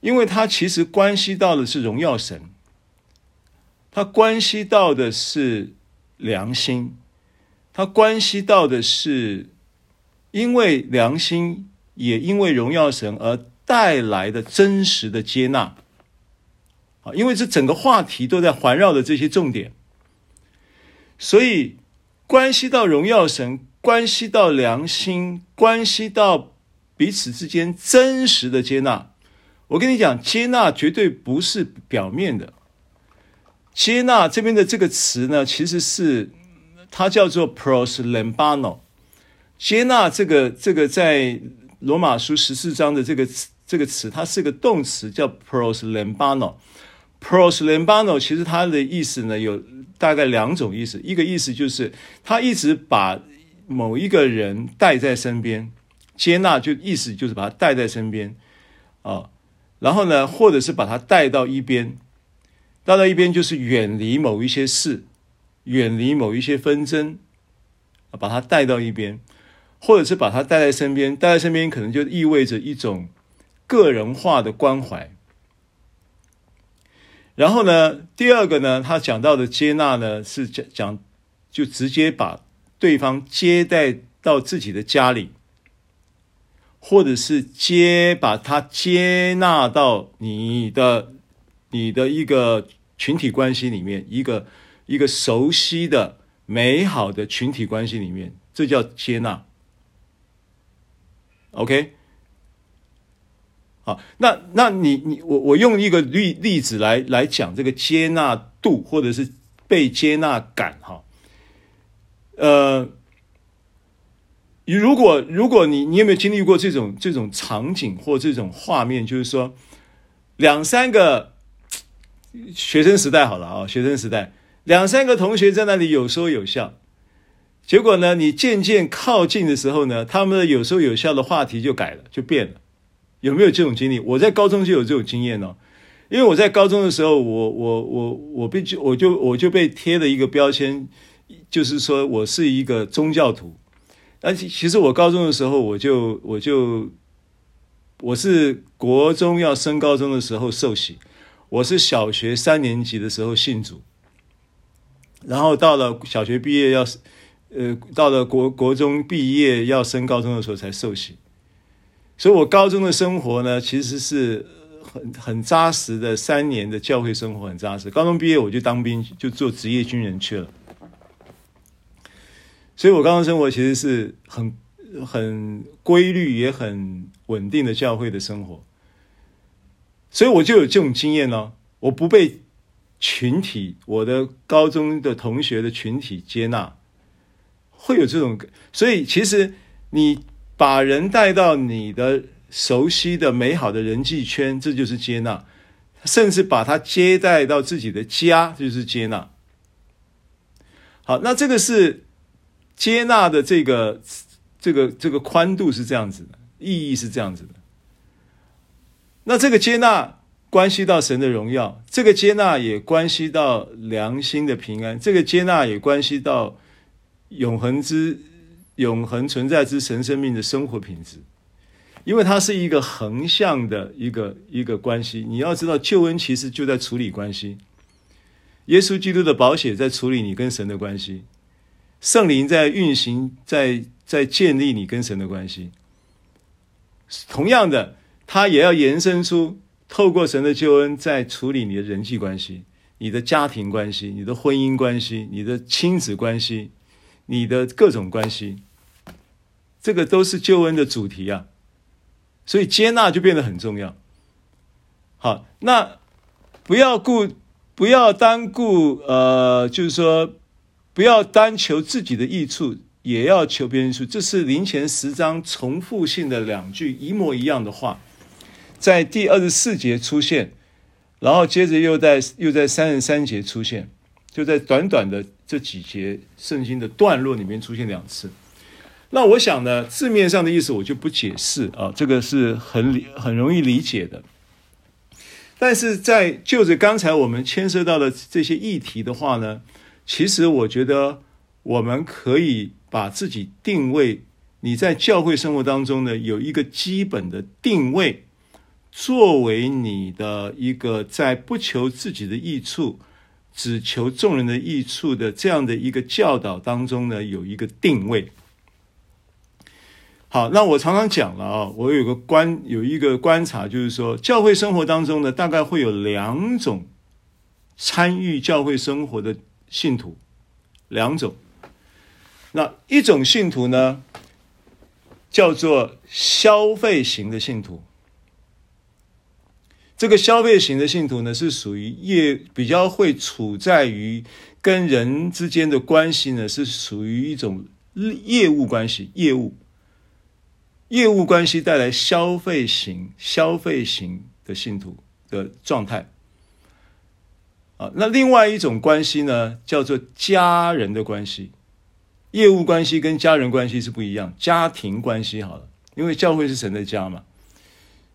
因为它其实关系到的是荣耀神，它关系到的是良心，它关系到的是因为良心，也因为荣耀神而带来的真实的接纳。啊，因为这整个话题都在环绕着这些重点，所以关系到荣耀神。关系到良心，关系到彼此之间真实的接纳。我跟你讲，接纳绝对不是表面的。接纳这边的这个词呢，其实是它叫做 proslambano。接纳这个这个在罗马书十四章的这个词这个词，它是个动词，叫 proslambano。proslambano 其实它的意思呢，有大概两种意思。一个意思就是他一直把某一个人带在身边，接纳就意思就是把他带在身边，啊，然后呢，或者是把他带到一边，带到一边就是远离某一些事，远离某一些纷争，把他带到一边，或者是把他带在身边，带在身边可能就意味着一种个人化的关怀。然后呢，第二个呢，他讲到的接纳呢，是讲讲就直接把对方接待到自己的家里，或者是接把他接纳到你的你的一个群体关系里面，一个一个熟悉的美好的群体关系里面，这叫接纳。OK。好，那那你你我我用一个例例子来来讲这个接纳度或者是被接纳感哈，呃，如果如果你你有没有经历过这种这种场景或这种画面，就是说两三个学生时代好了啊，学生时代两三个同学在那里有说有笑，结果呢，你渐渐靠近的时候呢，他们的有说有笑的话题就改了，就变了。有没有这种经历？我在高中就有这种经验哦，因为我在高中的时候，我我我我被就我就我就被贴了一个标签，就是说我是一个宗教徒。但其实我高中的时候，我就我就我是国中要升高中的时候受洗，我是小学三年级的时候信主，然后到了小学毕业要呃到了国国中毕业要升高中的时候才受洗。所以，我高中的生活呢，其实是很很扎实的三年的教会生活，很扎实。高中毕业我就当兵，就做职业军人去了。所以我高中生活其实是很很规律，也很稳定的教会的生活。所以我就有这种经验呢，我不被群体，我的高中的同学的群体接纳，会有这种。所以，其实你。把人带到你的熟悉的美好的人际圈，这就是接纳；甚至把他接待到自己的家，就是接纳。好，那这个是接纳的这个这个这个宽度是这样子的，意义是这样子的。那这个接纳关系到神的荣耀，这个接纳也关系到良心的平安，这个接纳也关系到永恒之。永恒存在之神生命的生活品质，因为它是一个横向的一个一个关系。你要知道，救恩其实就在处理关系。耶稣基督的宝血在处理你跟神的关系，圣灵在运行，在在建立你跟神的关系。同样的，它也要延伸出透过神的救恩，在处理你的人际关系、你的家庭关系、你的婚姻关系、你的亲子关系。你的各种关系，这个都是救恩的主题啊，所以接纳就变得很重要。好，那不要顾，不要单顾，呃，就是说，不要单求自己的益处，也要求别人处。这是林前十章重复性的两句一模一样的话，在第二十四节出现，然后接着又在又在三十三节出现。就在短短的这几节圣经的段落里面出现两次，那我想呢，字面上的意思我就不解释啊，这个是很很容易理解的。但是在就着刚才我们牵涉到的这些议题的话呢，其实我觉得我们可以把自己定位，你在教会生活当中呢，有一个基本的定位，作为你的一个在不求自己的益处。只求众人的益处的这样的一个教导当中呢，有一个定位。好，那我常常讲了啊，我有个观，有一个观察，就是说，教会生活当中呢，大概会有两种参与教会生活的信徒，两种。那一种信徒呢，叫做消费型的信徒。这个消费型的信徒呢，是属于业比较会处在于跟人之间的关系呢，是属于一种业务关系，业务业务关系带来消费型消费型的信徒的状态。啊，那另外一种关系呢，叫做家人的关系，业务关系跟家人关系是不一样，家庭关系好了，因为教会是神的家嘛。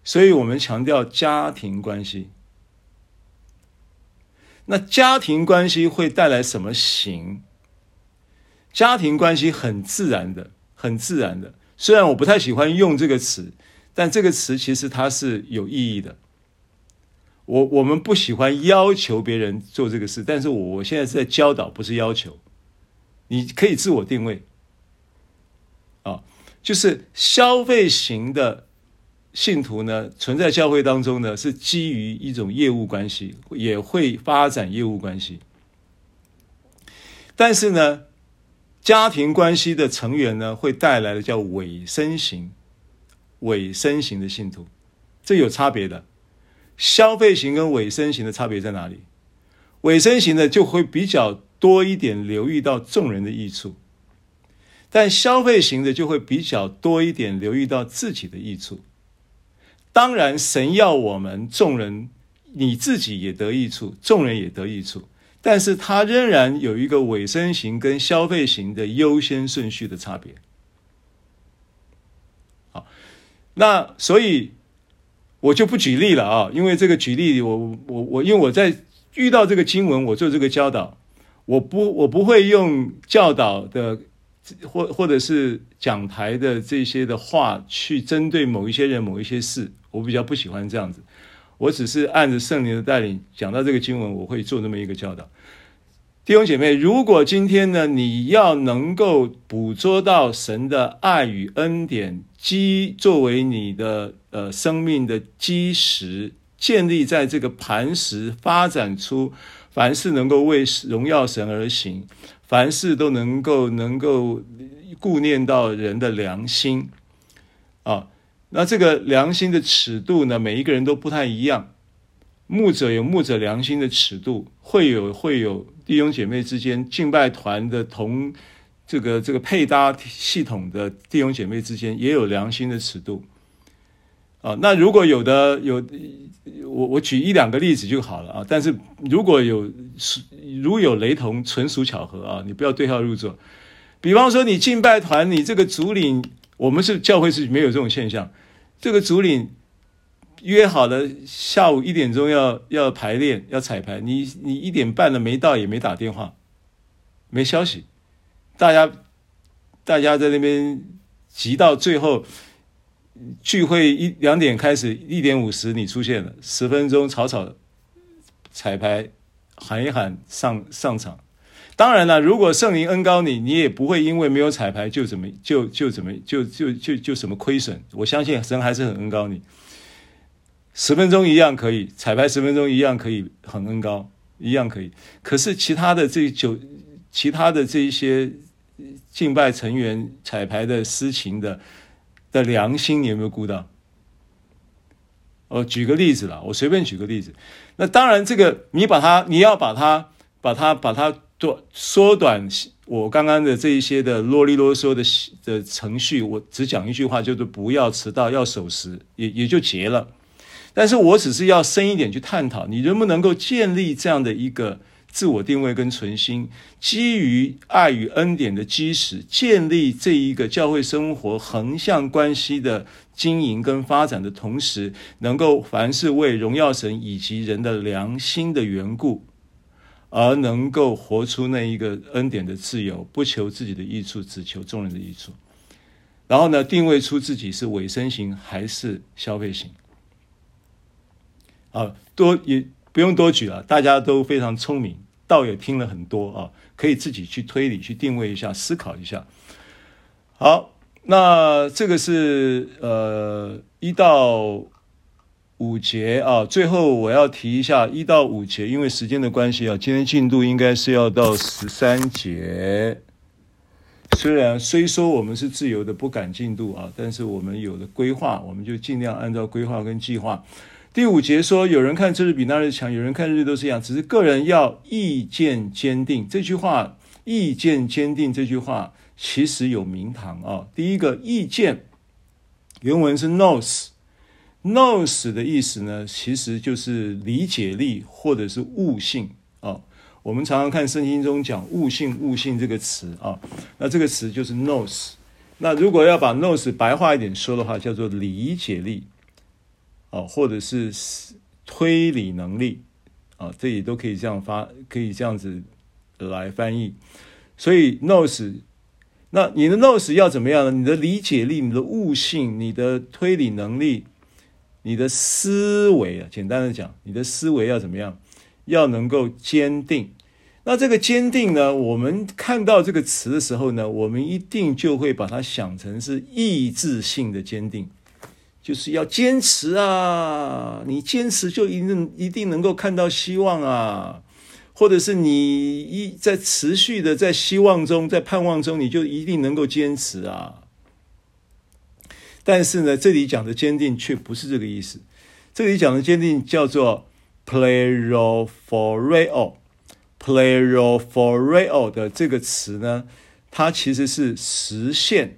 所以我们强调家庭关系。那家庭关系会带来什么形？家庭关系很自然的，很自然的。虽然我不太喜欢用这个词，但这个词其实它是有意义的。我我们不喜欢要求别人做这个事，但是我我现在是在教导，不是要求。你可以自我定位，啊，就是消费型的信徒呢，存在教会当中呢，是基于一种业务关系，也会发展业务关系。但是呢，家庭关系的成员呢，会带来的叫委身型、委身型的信徒，这有差别的。消费型跟委身型的差别在哪里？委身型的就会比较多一点留意到众人的益处，但消费型的就会比较多一点留意到自己的益处。当然，神要我们众人，你自己也得益处，众人也得益处，但是它仍然有一个委身型跟消费型的优先顺序的差别。好，那所以。我就不举例了啊，因为这个举例，我我我，因为我在遇到这个经文，我做这个教导，我不我不会用教导的或或者是讲台的这些的话去针对某一些人、某一些事，我比较不喜欢这样子。我只是按着圣灵的带领讲到这个经文，我会做这么一个教导。弟兄姐妹，如果今天呢，你要能够捕捉到神的爱与恩典，基作为你的呃生命的基石，建立在这个磐石，发展出凡事能够为荣耀神而行，凡事都能够能够顾念到人的良心啊。那这个良心的尺度呢，每一个人都不太一样。牧者有牧者良心的尺度，会有会有弟兄姐妹之间敬拜团的同这个这个配搭系统的弟兄姐妹之间也有良心的尺度啊。那如果有的有，我我举一两个例子就好了啊。但是如果有如有雷同，纯属巧合啊，你不要对号入座。比方说你敬拜团，你这个主领，我们是教会是没有这种现象，这个主领。约好了下午一点钟要要排练要彩排，你你一点半了没到也没打电话，没消息，大家大家在那边急到最后聚会一两点开始，一点五十你出现了，十分钟草草彩排喊一喊上上场。当然了，如果圣灵恩高你，你也不会因为没有彩排就怎么就就怎么就就就就什么亏损。我相信神还是很恩高你。十分钟一样可以彩排，十分钟一样可以很恩高，一样可以。可是其他的这九，其他的这一些敬拜成员彩排的私情的的良心，你有没有顾到？我举个例子啦，我随便举个例子。那当然，这个你把它，你要把它，把它，把它短缩短。我刚刚的这一些的啰里啰嗦的的程序，我只讲一句话，就是不要迟到，要守时，也也就结了。但是我只是要深一点去探讨，你能不能够建立这样的一个自我定位跟存心，基于爱与恩典的基石，建立这一个教会生活横向关系的经营跟发展的同时，能够凡事为荣耀神以及人的良心的缘故，而能够活出那一个恩典的自由，不求自己的益处，只求众人的益处。然后呢，定位出自己是委身型还是消费型。啊，多也不用多举了，大家都非常聪明，道也听了很多啊，可以自己去推理、去定位一下、思考一下。好，那这个是呃一到五节啊，最后我要提一下一到五节，因为时间的关系啊，今天进度应该是要到十三节。虽然虽说我们是自由的，不赶进度啊，但是我们有了规划，我们就尽量按照规划跟计划。第五节说，有人看这日比那日强，有人看日都是一样，只是个人要意见坚定。这句话“意见坚定”这句话其实有名堂啊。第一个“意见”原文是 nose “nous”，“nous” 的意思呢，其实就是理解力或者是悟性啊。我们常常看圣经中讲“悟性”“悟性”这个词啊，那这个词就是 “nous”。那如果要把 “nous” 白话一点说的话，叫做理解力。哦，或者是推理能力，啊，这也都可以这样发，可以这样子来翻译。所以 nous，那你的 nous 要怎么样呢？你的理解力、你的悟性、你的推理能力、你的思维啊，简单的讲，你的思维要怎么样？要能够坚定。那这个坚定呢，我们看到这个词的时候呢，我们一定就会把它想成是意志性的坚定，就是要坚持啊！你坚持就一定一定能够看到希望啊，或者是你一在持续的在希望中，在盼望中，你就一定能够坚持啊。但是呢，这里讲的坚定却不是这个意思，这里讲的坚定叫做 p l a y r o f o r e o p l a y r o f o r e o 的这个词呢，它其实是实现、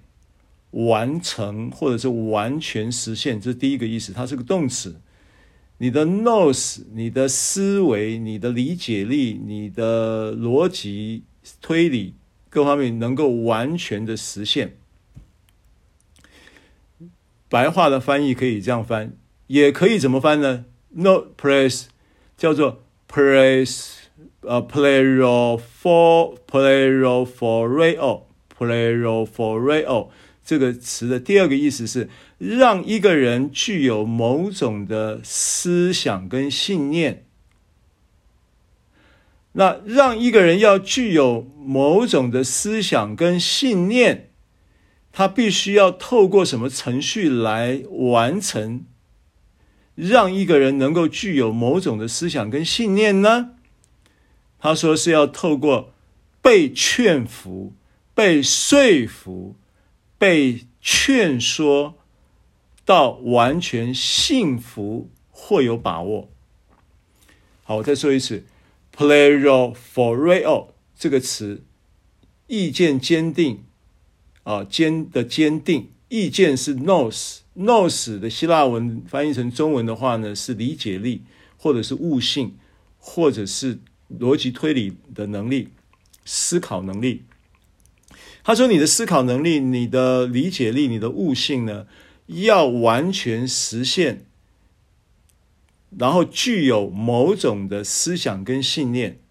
完成或者是完全实现，这是第一个意思。它是个动词。你的 nous，你的思维、你的理解力、你的逻辑推理各方面能够完全的实现。白话的翻译可以这样翻，也可以怎么翻呢？no press 叫做 press。呃、uh，plerothoreio plerothoreio 这个词的第二个意思是让一个人具有某种的思想跟信念。那让一个人要具有某种的思想跟信念，他必须要透过什么程序来完成？让一个人能够具有某种的思想跟信念呢？他说是要透过被劝服、被说服、被劝说，到完全信服或有把握。好，我再说一次，plerothoreio 这个词，意见坚定啊，坚的坚定，意见是 nous，nous 的希腊文翻译成中文的话呢，是理解力，或者是悟性，或者是。逻辑推理的能力，思考能力。他说：“你的思考能力、你的理解力、你的悟性呢，要完全实现，然后具有某种的思想跟信念。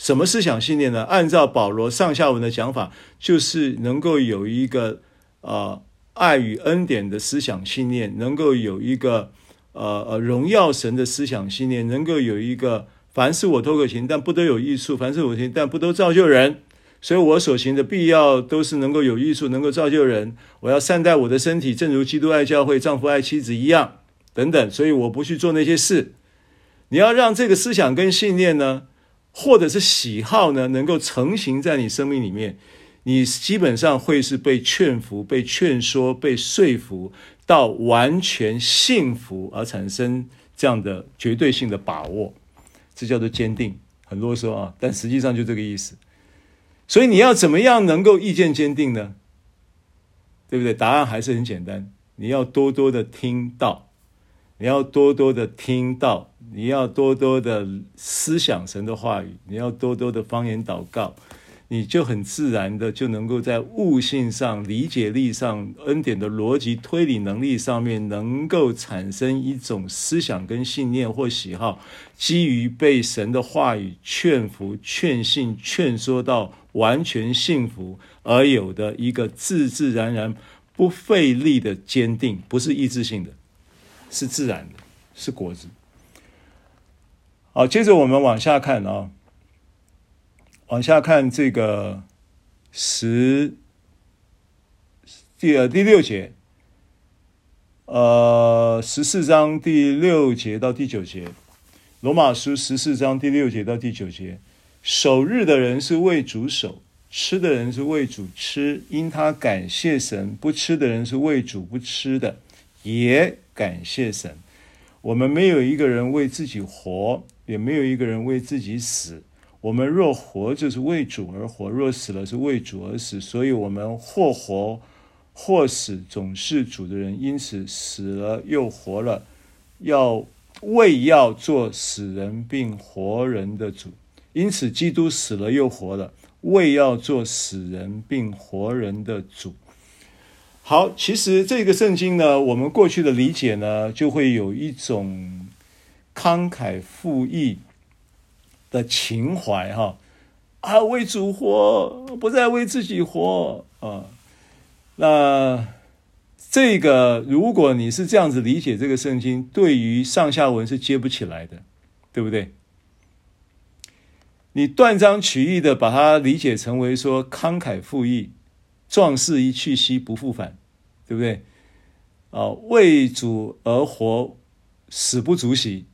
什么思想信念呢？按照保罗上下文的讲法，就是能够有一个呃爱与恩典的思想信念，能够有一个呃呃荣耀神的思想信念，能够有一个。”凡是我都可行，但不都有益处；凡是我行，但不都造就人。所以我所行的必要都是能够有益处，能够造就人。我要善待我的身体，正如基督爱教会，丈夫爱妻子一样，等等。所以我不去做那些事。你要让这个思想跟信念呢，或者是喜好呢，能够成型在你生命里面，你基本上会是被劝服、被劝说、被说服，到完全信服而产生这样的绝对性的把握。这叫做坚定，很啰嗦啊，但实际上就这个意思。所以你要怎么样能够意见坚定呢？对不对？答案还是很简单，你要多多的听到，你要多多的听到，你要多多的思想神的话语，你要多多的方言祷告。你就很自然的就能够在悟性上、理解力上、恩典的逻辑推理能力上面，能够产生一种思想跟信念或喜好，基于被神的话语劝服、劝信、劝说到完全信服而有的一个自自然然、不费力的坚定，不是意志性的，是自然的，是果子。好，接着我们往下看啊。往下看这个十第呃第六节，呃，十四章第六节到第九节，罗马书十四章第六节到第九节，守日的人是为主守，吃的人是为主吃，因他感谢神；不吃的人是为主不吃的，也感谢神。我们没有一个人为自己活，也没有一个人为自己死。我们若活，就是为主而活；若死了，是为主而死。所以，我们或活或死，总是主的人。因此，死了又活了，要为要做死人并活人的主。因此，基督死了又活了，为要做死人并活人的主。好，其实这个圣经呢，我们过去的理解呢，就会有一种慷慨赴义。的情怀哈啊，为主活，不再为自己活啊。那这个，如果你是这样子理解这个圣经，对于上下文是接不起来的，对不对？你断章取义的把它理解成为说慷慨赴义，壮士一去兮不复返，对不对？啊，为主而活，死不足惜，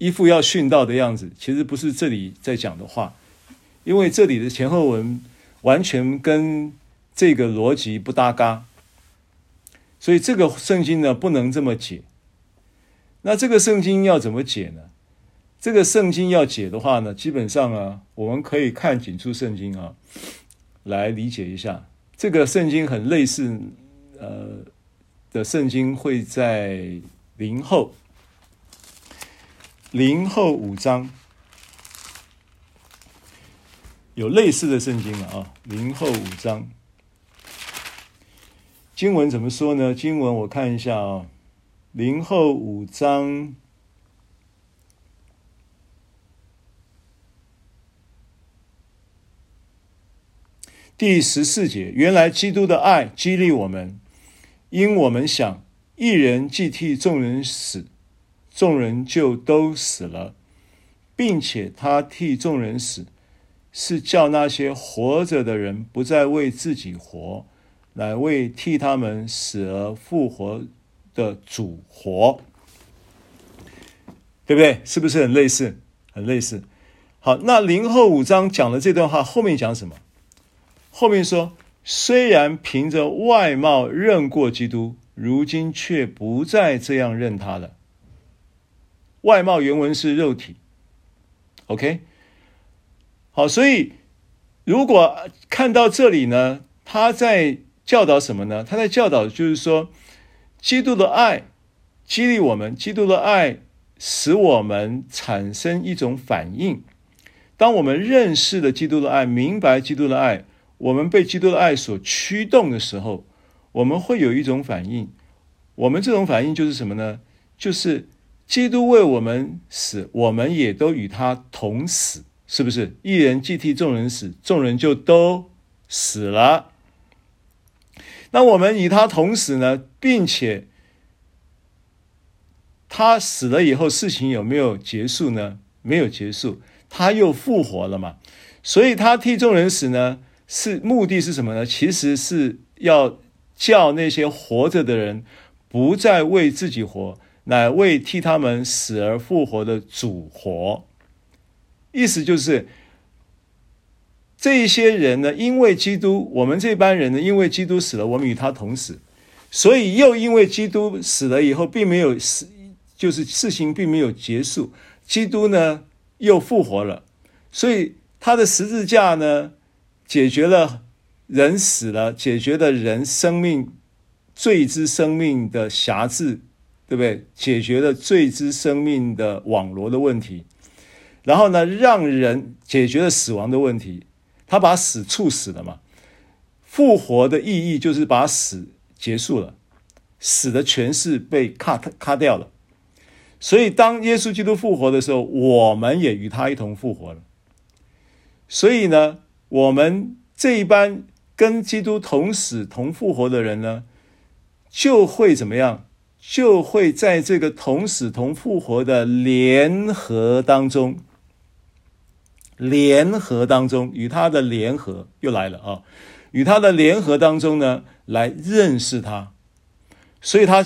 一副要殉道的样子，其实不是这里在讲的话，因为这里的前后文完全跟这个逻辑不搭嘎，所以这个圣经呢不能这么解。那这个圣经要怎么解呢？这个圣经要解的话呢，基本上啊，我们可以看几处圣经啊，来理解一下。这个圣经很类似，呃。的圣经会在零后，林后五章有类似的圣经了啊。林后五章经文怎么说呢？经文我看一下啊，林后五章第十四节，原来基督的爱激励我们。因我们想，一人既替众人死，众人就都死了，并且他替众人死，是叫那些活着的人不再为自己活，乃为替他们死而复活的主活，对不对？是不是很类似？很类似。好，那林后五章讲的这段话，后面讲什么？后面说。虽然凭着外貌认过基督，如今却不再这样认他了。外貌原文是肉体，OK。好，所以如果看到这里呢，他在教导什么呢？他在教导就是说，基督的爱激励我们，基督的爱使我们产生一种反应。当我们认识了基督的爱，明白基督的爱。我们被基督的爱所驱动的时候，我们会有一种反应。我们这种反应就是什么呢？就是基督为我们死，我们也都与他同死，是不是？一人既替众人死，众人就都死了。那我们与他同死呢，并且他死了以后，事情有没有结束呢？没有结束，他又复活了嘛。所以他替众人死呢？是目的是什么呢？其实是要叫那些活着的人不再为自己活，乃为替他们死而复活的主活。意思就是，这一些人呢，因为基督，我们这班人呢，因为基督死了，我们与他同死，所以又因为基督死了以后，并没有死，就是事情并没有结束，基督呢又复活了，所以他的十字架呢。解决了人死了，解决了人生命罪之生命的辖制，对不对？解决了罪之生命的网罗的问题，然后呢，让人解决了死亡的问题。他把死处死了嘛？复活的意义就是把死结束了，死的权势被卡卡掉了。所以，当耶稣基督复活的时候，我们也与他一同复活了。所以呢，我们这一班跟基督同死同复活的人呢，就会怎么样？就会在这个同死同复活的联合当中，联合当中与他的联合又来了啊！与他的联合当中呢，来认识他。所以他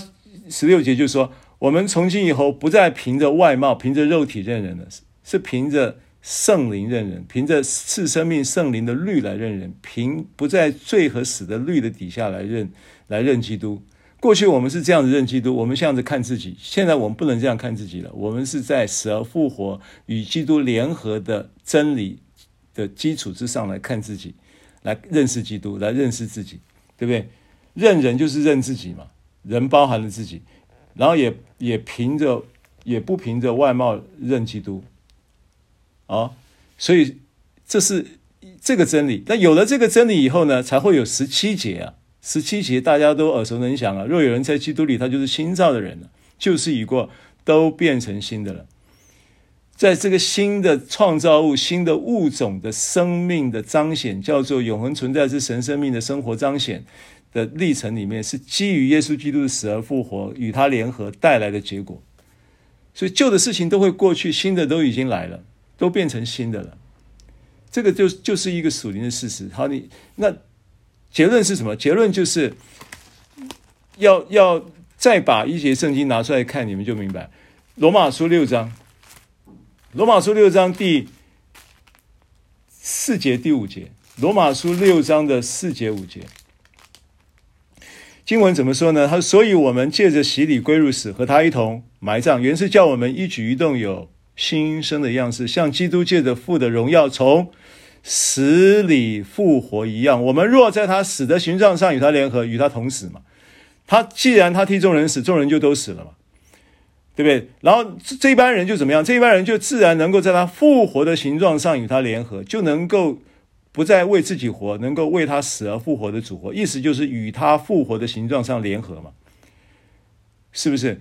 十六节就说：我们从今以后不再凭着外貌、凭着肉体认人了，是凭着。圣灵认人，凭着赐生命圣灵的律来认人，凭不在罪和死的律的底下来认来认基督。过去我们是这样子认基督，我们这样子看自己。现在我们不能这样看自己了，我们是在死而复活与基督联合的真理的基础之上来看自己，来认识基督，来认识自己，对不对？认人就是认自己嘛，人包含了自己，然后也也凭着也不凭着外貌认基督。啊、所以这是这个真理。那有了这个真理以后呢，才会有十七节啊。十七节大家都耳熟能详啊。若有人在基督里，他就是新造的人了，旧事已过，都变成新的了。在这个新的创造物、新的物种的生命的彰显，叫做永恒存在之神生命的生活彰显的历程里面，是基于耶稣基督的死而复活，与他联合带来的结果。所以旧的事情都会过去，新的都已经来了，都变成新的了。这个就就是一个属灵的事实。好，你那结论是什么？结论就是要要再把一节圣经拿出来看，你们就明白。罗马书六章。罗马书六章第四节、第五节，罗马书六章的四节、五节，经文怎么说呢？他：“所以我们借着洗礼归入死，和他一同埋葬，原是叫我们一举一动有新生的样式，像基督借着父的荣耀从死里复活一样。我们若在他死的形状上与他联合，与他同死嘛。他既然他替众人死，众人就都死了嘛。”对不对？然后这一般人就怎么样？这一般人就自然能够在他复活的形状上与他联合，就能够不再为自己活，能够为他死而复活的主活。意思就是与他复活的形状上联合嘛，是不是？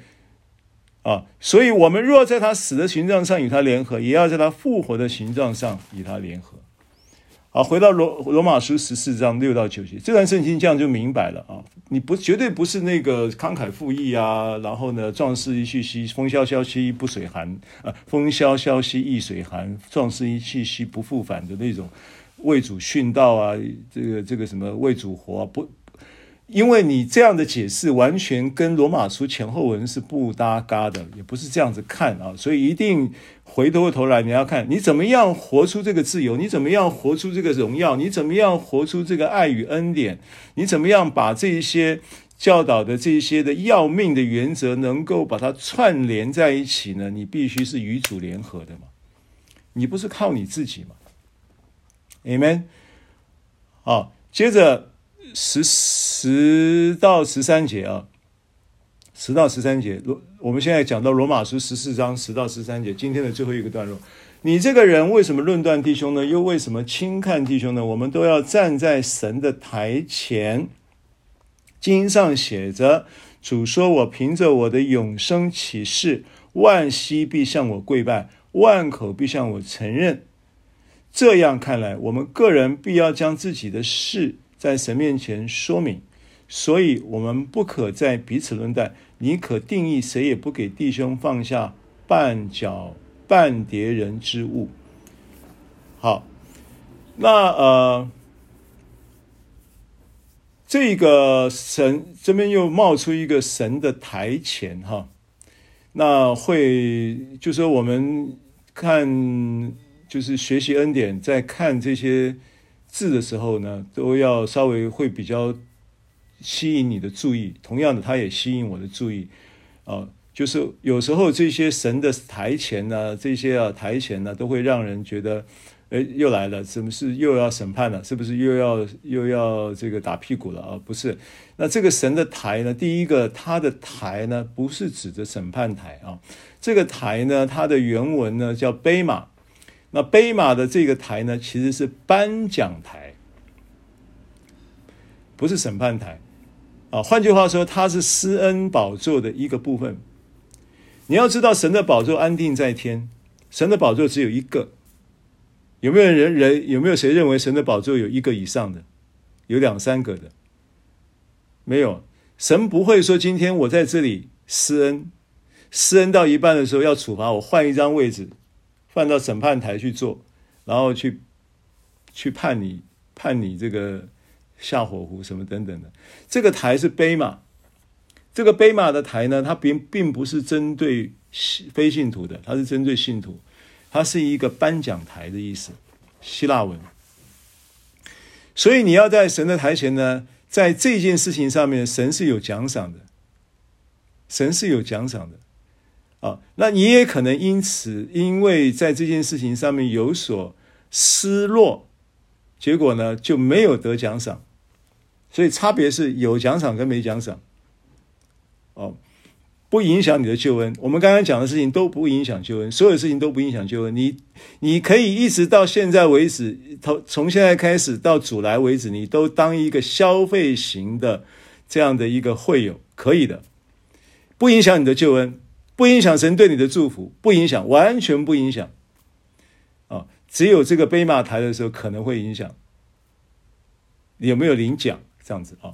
啊，所以我们若在他死的形状上与他联合，也要在他复活的形状上与他联合。啊，回到罗罗马书十四章六到九节，这段圣经这样就明白了啊！你不绝对不是那个慷慨赴义啊，然后呢，壮士一去兮，风萧萧兮不水寒啊，风萧萧兮易水寒，壮士一去兮不复返的那种为主殉道啊，这个这个什么为主活啊，不。因为你这样的解释完全跟罗马书前后文是不搭嘎的，也不是这样子看啊，所以一定回过头来你要看你怎么样活出这个自由，你怎么样活出这个荣耀，你怎么样活出这个爱与恩典，你怎么样把这一些教导的这一些的要命的原则能够把它串联在一起呢？你必须是与主联合的嘛，你不是靠你自己嘛？Amen。好，接着。十十到十三节啊，十到十三节。罗，我们现在讲到罗马书十四章十到十三节，今天的最后一个段落。你这个人为什么论断弟兄呢？又为什么轻看弟兄呢？我们都要站在神的台前。经上写着：“主说，我凭着我的永生起誓，万膝必向我跪拜，万口必向我承认。”这样看来，我们个人必要将自己的事。在神面前说明，所以我们不可在彼此论断。你可定义，谁也不给弟兄放下绊脚绊跌人之物。好，那呃，这个神这边又冒出一个神的台前哈，那会就说我们看就是学习恩典，在看这些。字的时候呢，都要稍微会比较吸引你的注意。同样的，它也吸引我的注意。啊、就是有时候这些神的台前呢，这些啊台前呢，都会让人觉得，哎，又来了，是不是又要审判了？是不是又要又要这个打屁股了啊？不是。那这个神的台呢，第一个，它的台呢，不是指着审判台啊。这个台呢，它的原文呢叫贝玛。那贝玛的这个台呢，其实是颁奖台，不是审判台啊。换句话说，它是施恩宝座的一个部分。你要知道，神的宝座安定在天，神的宝座只有一个。有没有人人有没有谁认为神的宝座有一个以上的，有两三个的？没有，神不会说今天我在这里施恩，施恩到一半的时候要处罚我，换一张位置。放到审判台去做，然后去去判你判你这个下火湖什么等等的。这个台是贝玛，这个贝马的台呢，它并并不是针对非信徒的，它是针对信徒，它是一个颁奖台的意思，希腊文。所以你要在神的台前呢，在这件事情上面，神是有奖赏的，神是有奖赏的。啊，那你也可能因此，因为在这件事情上面有所失落，结果呢就没有得奖赏，所以差别是有奖赏跟没奖赏。哦，不影响你的救恩。我们刚刚讲的事情都不影响救恩，所有事情都不影响救恩。你你可以一直到现在为止，从从现在开始到主来为止，你都当一个消费型的这样的一个会友，可以的，不影响你的救恩。不影响神对你的祝福，不影响，完全不影响。啊，只有这个贝玛台的时候可能会影响。有没有领奖这样子啊？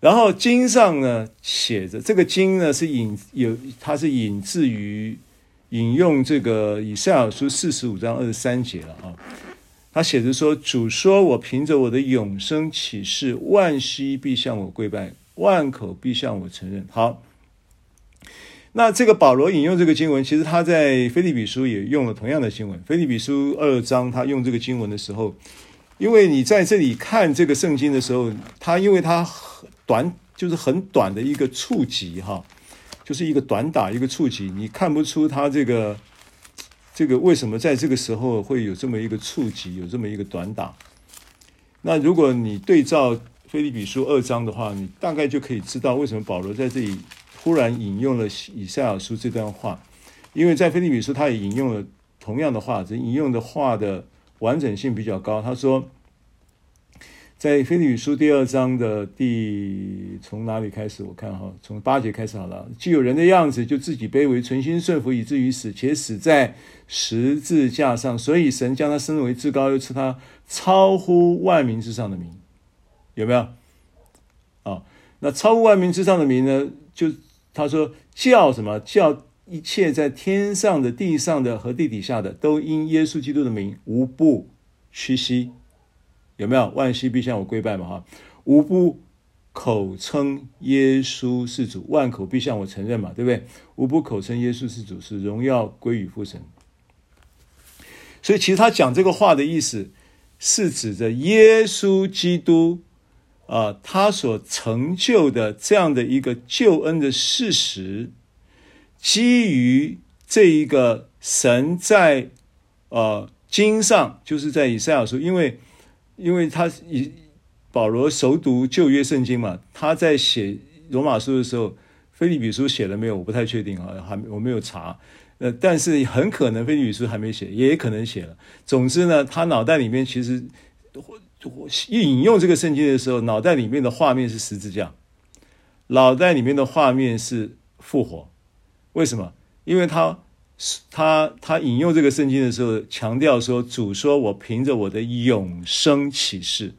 然后经上呢写着，这个经呢是引有，它是引自于引用这个以赛亚书四十五章二十三节了啊。他写着说：“主说，我凭着我的永生起誓，万膝必向我跪拜，万口必向我承认。”好，那这个保罗引用这个经文，其实他在腓立比书也用了同样的经文。腓立比书二章，他用这个经文的时候，因为你在这里看这个圣经的时候，他因为他很短，就是很短的一个触及哈，就是一个短打一个触及，你看不出他这个。这个为什么在这个时候会有这么一个触及，有这么一个短打？那如果你对照腓立比书二章的话，你大概就可以知道为什么保罗在这里忽然引用了以赛亚书这段话，因为在腓立比书他也引用了同样的话，这引用的话的完整性比较高。他说。在腓立比书第二章的第从哪里开始？我看哈，从八节开始好了。既有人的样子，就自己卑微，存心顺服，以至于死，且死在十字架上。所以神将他升为至高，又赐他超乎万民之上的名。有没有？啊，那超乎万名之上的名呢？就他说叫什么？叫一切在天上的、地上的和地底下的，都因耶稣基督的名，无不屈膝。有没有万膝必向我跪拜嘛？哈，无不口称耶稣是主，万口必向我承认嘛？对不对？无不口称耶稣是主，是荣耀归于父神。所以，其实他讲这个话的意思，是指着耶稣基督啊、他所成就的这样的一个救恩的事实，基于这一个神在呃经上，就是在以赛亚书，因为。因为他以保罗熟读旧约圣经嘛，他在写罗马书的时候，腓利比书写了没有？我不太确定啊，还我没有查。呃，但是很可能腓利比书还没写，也可能写了。总之呢，他脑袋里面其实我一引用这个圣经的时候，脑袋里面的画面是十字架，脑袋里面的画面是复活。为什么？因为他。他他引用这个圣经的时候，强调说：“主说，我凭着我的永生启示，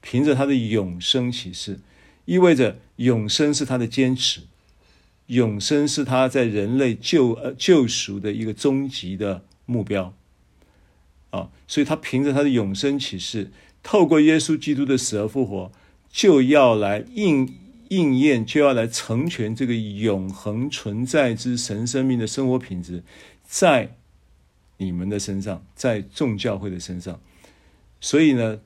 凭着他的永生启示，意味着永生是他的坚持，永生是他在人类救呃救赎的一个终极的目标啊！所以，他凭着他的永生启示，透过耶稣基督的死而复活，就要来应。”应验就要来成全这个永恒存在之神生命的生活品质，在你们的身上，在众教会的身上。所以呢，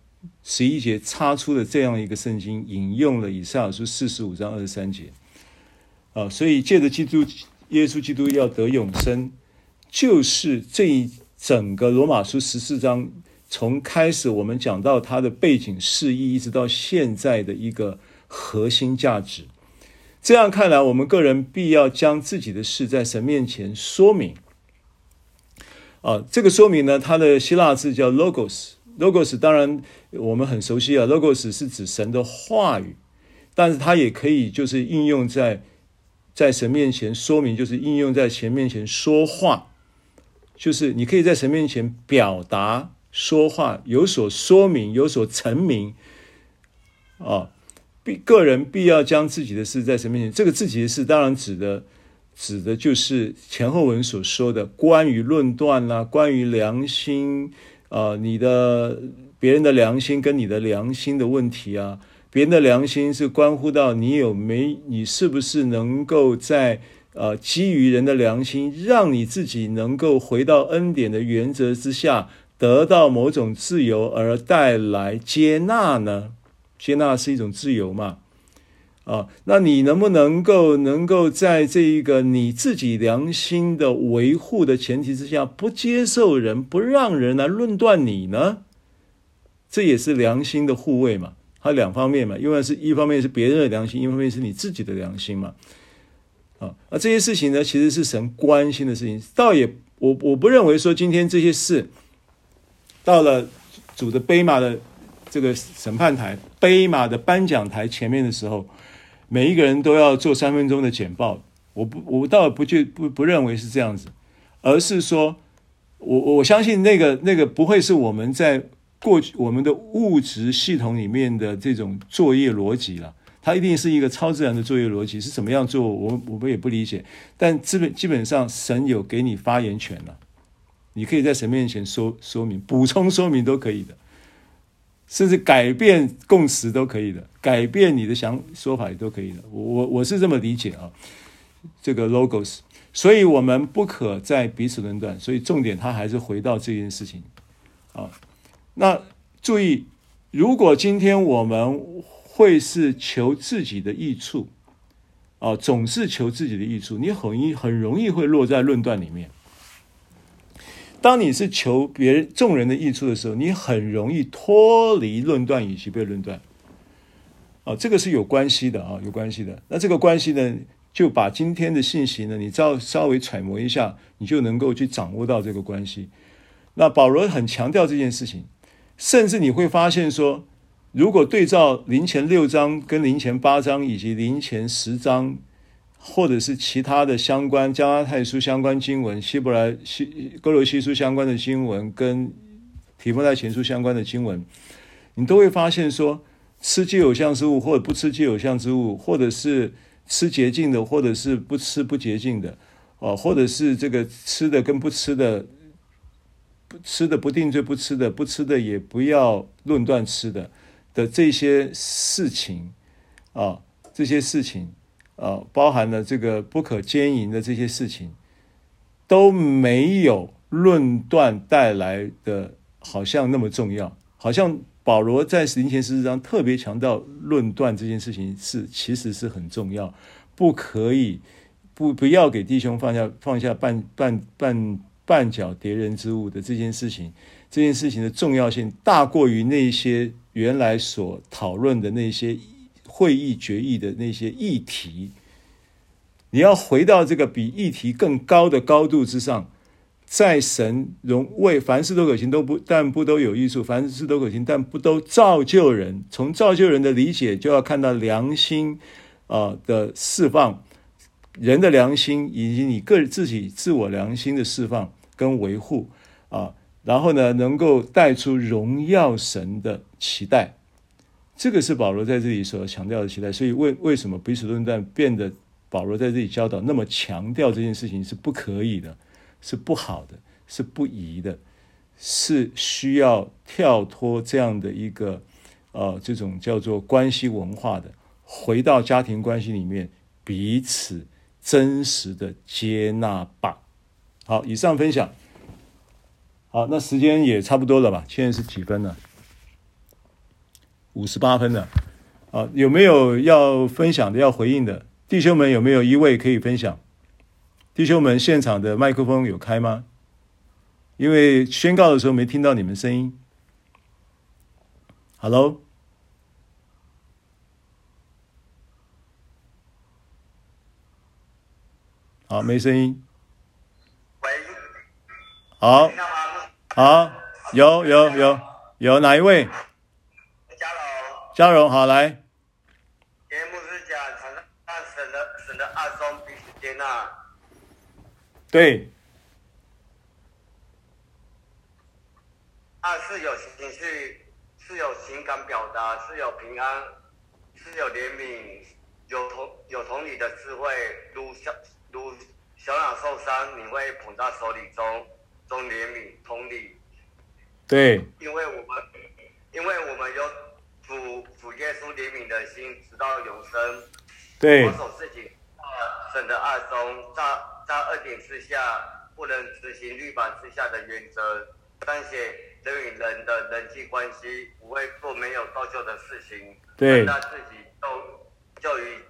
十一节插出了这样一个圣经，引用了以赛亚书四十五章二十三节。啊，所以借着基督耶稣基督要得永生，就是这一整个罗马书十四章从开始我们讲到它的背景释义，一直到现在的一个。核心价值，这样看来，我们个人必要将自己的事在神面前说明。啊，这个说明呢，它的希腊字叫 logos。logos 当然我们很熟悉啊，logos 是指神的话语，但是它也可以就是应用在在神面前说明，就是应用在神面前说话，就是你可以在神面前表达说话，有所说明，有所陈明，啊。必个人必要将自己的事在神面前，这个自己的事当然指的指的就是前后文所说的关于论断啦，关于良心啊、你的别人的良心跟你的良心的问题啊，别人的良心是关乎到你有没你是不是能够在呃基于人的良心，让你自己能够回到恩典的原则之下，得到某种自由而带来接纳呢？接纳是一种自由嘛？啊，那你能不能够能够在这一个你自己良心的维护的前提之下，不接受人，不让人来论断你呢？这也是良心的护卫嘛？它两方面嘛，因为是一方面是别人的良心，一方面是你自己的良心嘛。啊，而这些事情呢，其实是神关心的事情。倒也，我我不认为说今天这些事到了主的贝马的。这个审判台、贝马的颁奖台前面的时候，每一个人都要做三分钟的简报，我不，我倒不就不不认为是这样子，而是说，我我相信那个那个不会是我们在过去我们的物质系统里面的这种作业逻辑了。它一定是一个超自然的作业逻辑，是怎么样做？我我们也不理解。但基本基本上，神有给你发言权了，你可以在神面前说说明、补充说明都可以的，甚至改变共识都可以的，改变你的想说法也都可以的。我我我是这么理解啊，这个 logos，所以我们不可再彼此论断。所以重点，它还是回到这件事情啊。那注意，如果今天我们会是求自己的益处，啊，总是求自己的益处，你很易很容易会落在论断里面。当你是求别人众人的益处的时候，你很容易脱离论断以及被论断。啊，这个是有关系的啊，有关系的。那这个关系呢，就把今天的信息呢，你只要稍微揣摩一下，你就能够去掌握到这个关系。那保罗很强调这件事情，甚至你会发现说。如果对照零前六章跟零前八章以及零前十章，或者是其他的相关加拉太书相关经文、希伯来希哥罗西书相关的经文跟提摩太前书相关的经文，你都会发现说，吃祭偶像之物或者不吃祭偶像之物，或者是吃洁净的，或者是不吃不洁净的，哦，或者是这个吃的跟不吃的，吃的不定罪，不吃的不吃的也不要论断吃的。的这些事情啊，这些事情呃，包含了这个不可兼营的这些事情，都没有论断带来的好像那么重要。好像保罗在林前十四章特别强调论断这件事情是其实是很重要，不可以不不要给弟兄放下放下绊绊绊绊脚跌人之物的这件事情，这件事情的重要性大过于那些。原来所讨论的那些会议决议的那些议题，你要回到这个比议题更高的高度之上，在神容为凡事都可行，都不但不都有益处，凡事都可行，但不都造就人。从造就人的理解，就要看到良心啊的释放，人的良心以及你个自己自我良心的释放跟维护啊。然后呢，能够带出荣耀神的期待，这个是保罗在这里所强调的期待。所以为为什么彼此论断变得保罗在这里教导那么强调这件事情是不可以的，是不好的，是不宜的，是需要跳脱这样的一个呃这种叫做关系文化的，回到家庭关系里面彼此真实的接纳吧。好，以上分享。好，那时间也差不多了吧？现在是几分了？五十八分了。啊，有没有要分享的、要回应的弟兄们？有没有一位可以分享？弟兄们，现场的麦克风有开吗？因为宣告的时候没听到你们声音。Hello？好，没声音。喂。好。好，有有有有哪一位？嘉荣。好来。节目是讲神神的省的爱中彼此接纳。对。爱是有情绪，是有情感表达，是有平安，是有怜悯，有同有同理的智慧。如小如小鸟受伤，你会捧在手里中。中怜悯、同理，对，因为我们，因为我们有主主耶稣怜悯的心，直到永生。对，保守自己，神的爱中，在在二点之下，不能执行律法之下的原则，彰显人与人的人际关系，不会做没有造就的事情。对，让自己都就与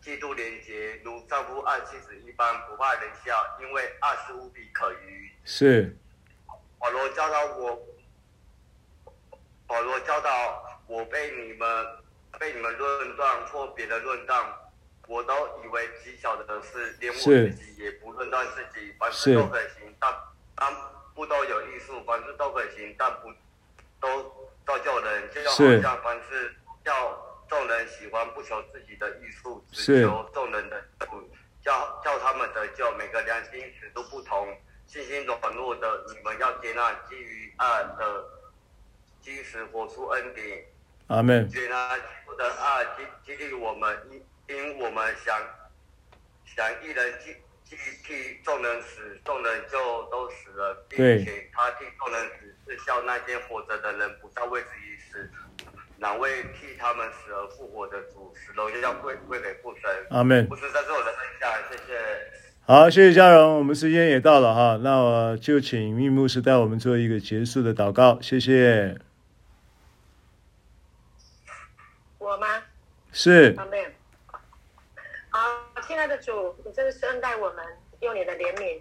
基督连结，如丈夫爱妻子一般，不怕人笑，因为爱是无比可虞。是，保罗教导我，保罗教导我被你们被你们论断或别的论断，我都以为极小的事，连我自己也不论断自己，凡事都可行，但但不都有艺术，凡事都可行，但不都造就人，就好像凡事要众人喜欢，不求自己的艺术，只求众人的叫叫他们得救。每个良心尺度不同，信心软弱的，你们要接纳基于爱的基石，活出恩典。阿门。接纳基督的爱激激励我们，因因我们想想一人激激替众人死，众人就都死了，并且他替众人死，是叫那些活着的人不再为自己死。哪位替他们死而复活的主，使荣耀归归给父神。阿门。不是，在是我的分享，谢谢。好，谢谢家荣，我们时间也到了哈，那我就请叶牧师带我们做一个结束的祷告，谢谢。我吗？是。阿门。好，亲爱的主，你真的是恩待我们，用你的怜悯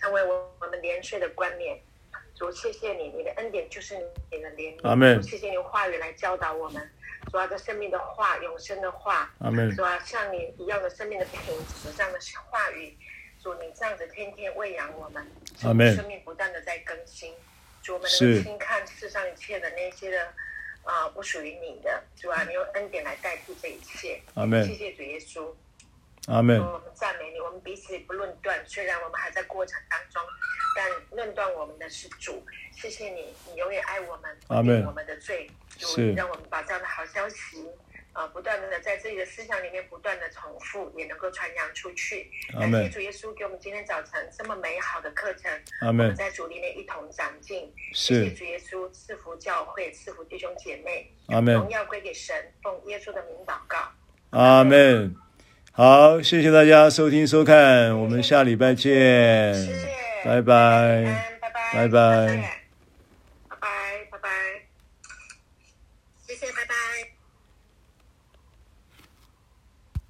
成为我我们连续的冠冕。主，谢谢你，你的恩典就是你的怜悯。阿门。谢谢你用话语来教导我们，主啊，这生命的话，永生的话。阿门。主啊，像你一样的生命的品质，这样的话语，主你这样子天天喂养我们，阿门。生命不断的在更新，主我们能轻看世上一切的那些的啊、呃，不属于你的，主啊，你用恩典来代替这一切。阿门。谢谢主耶稣。阿门。我们赞美你，我们彼此不论断，虽然我们还在过程当中。但论断我们的是主，谢谢你，你永远爱我们，阿门。我们的罪，主是让我们把这样的好消息啊、呃，不断的在自己的思想里面不断的重复，也能够传扬出去。感谢主耶稣给我们今天早晨这么美好的课程，阿们在主里面一同长进，是。谢谢主耶稣赐福教会，赐福弟兄姐妹，阿门。荣耀归给神，奉耶稣的名祷告，阿门。好，谢谢大家收听收看，我们下礼拜见。拜拜，拜拜，拜拜。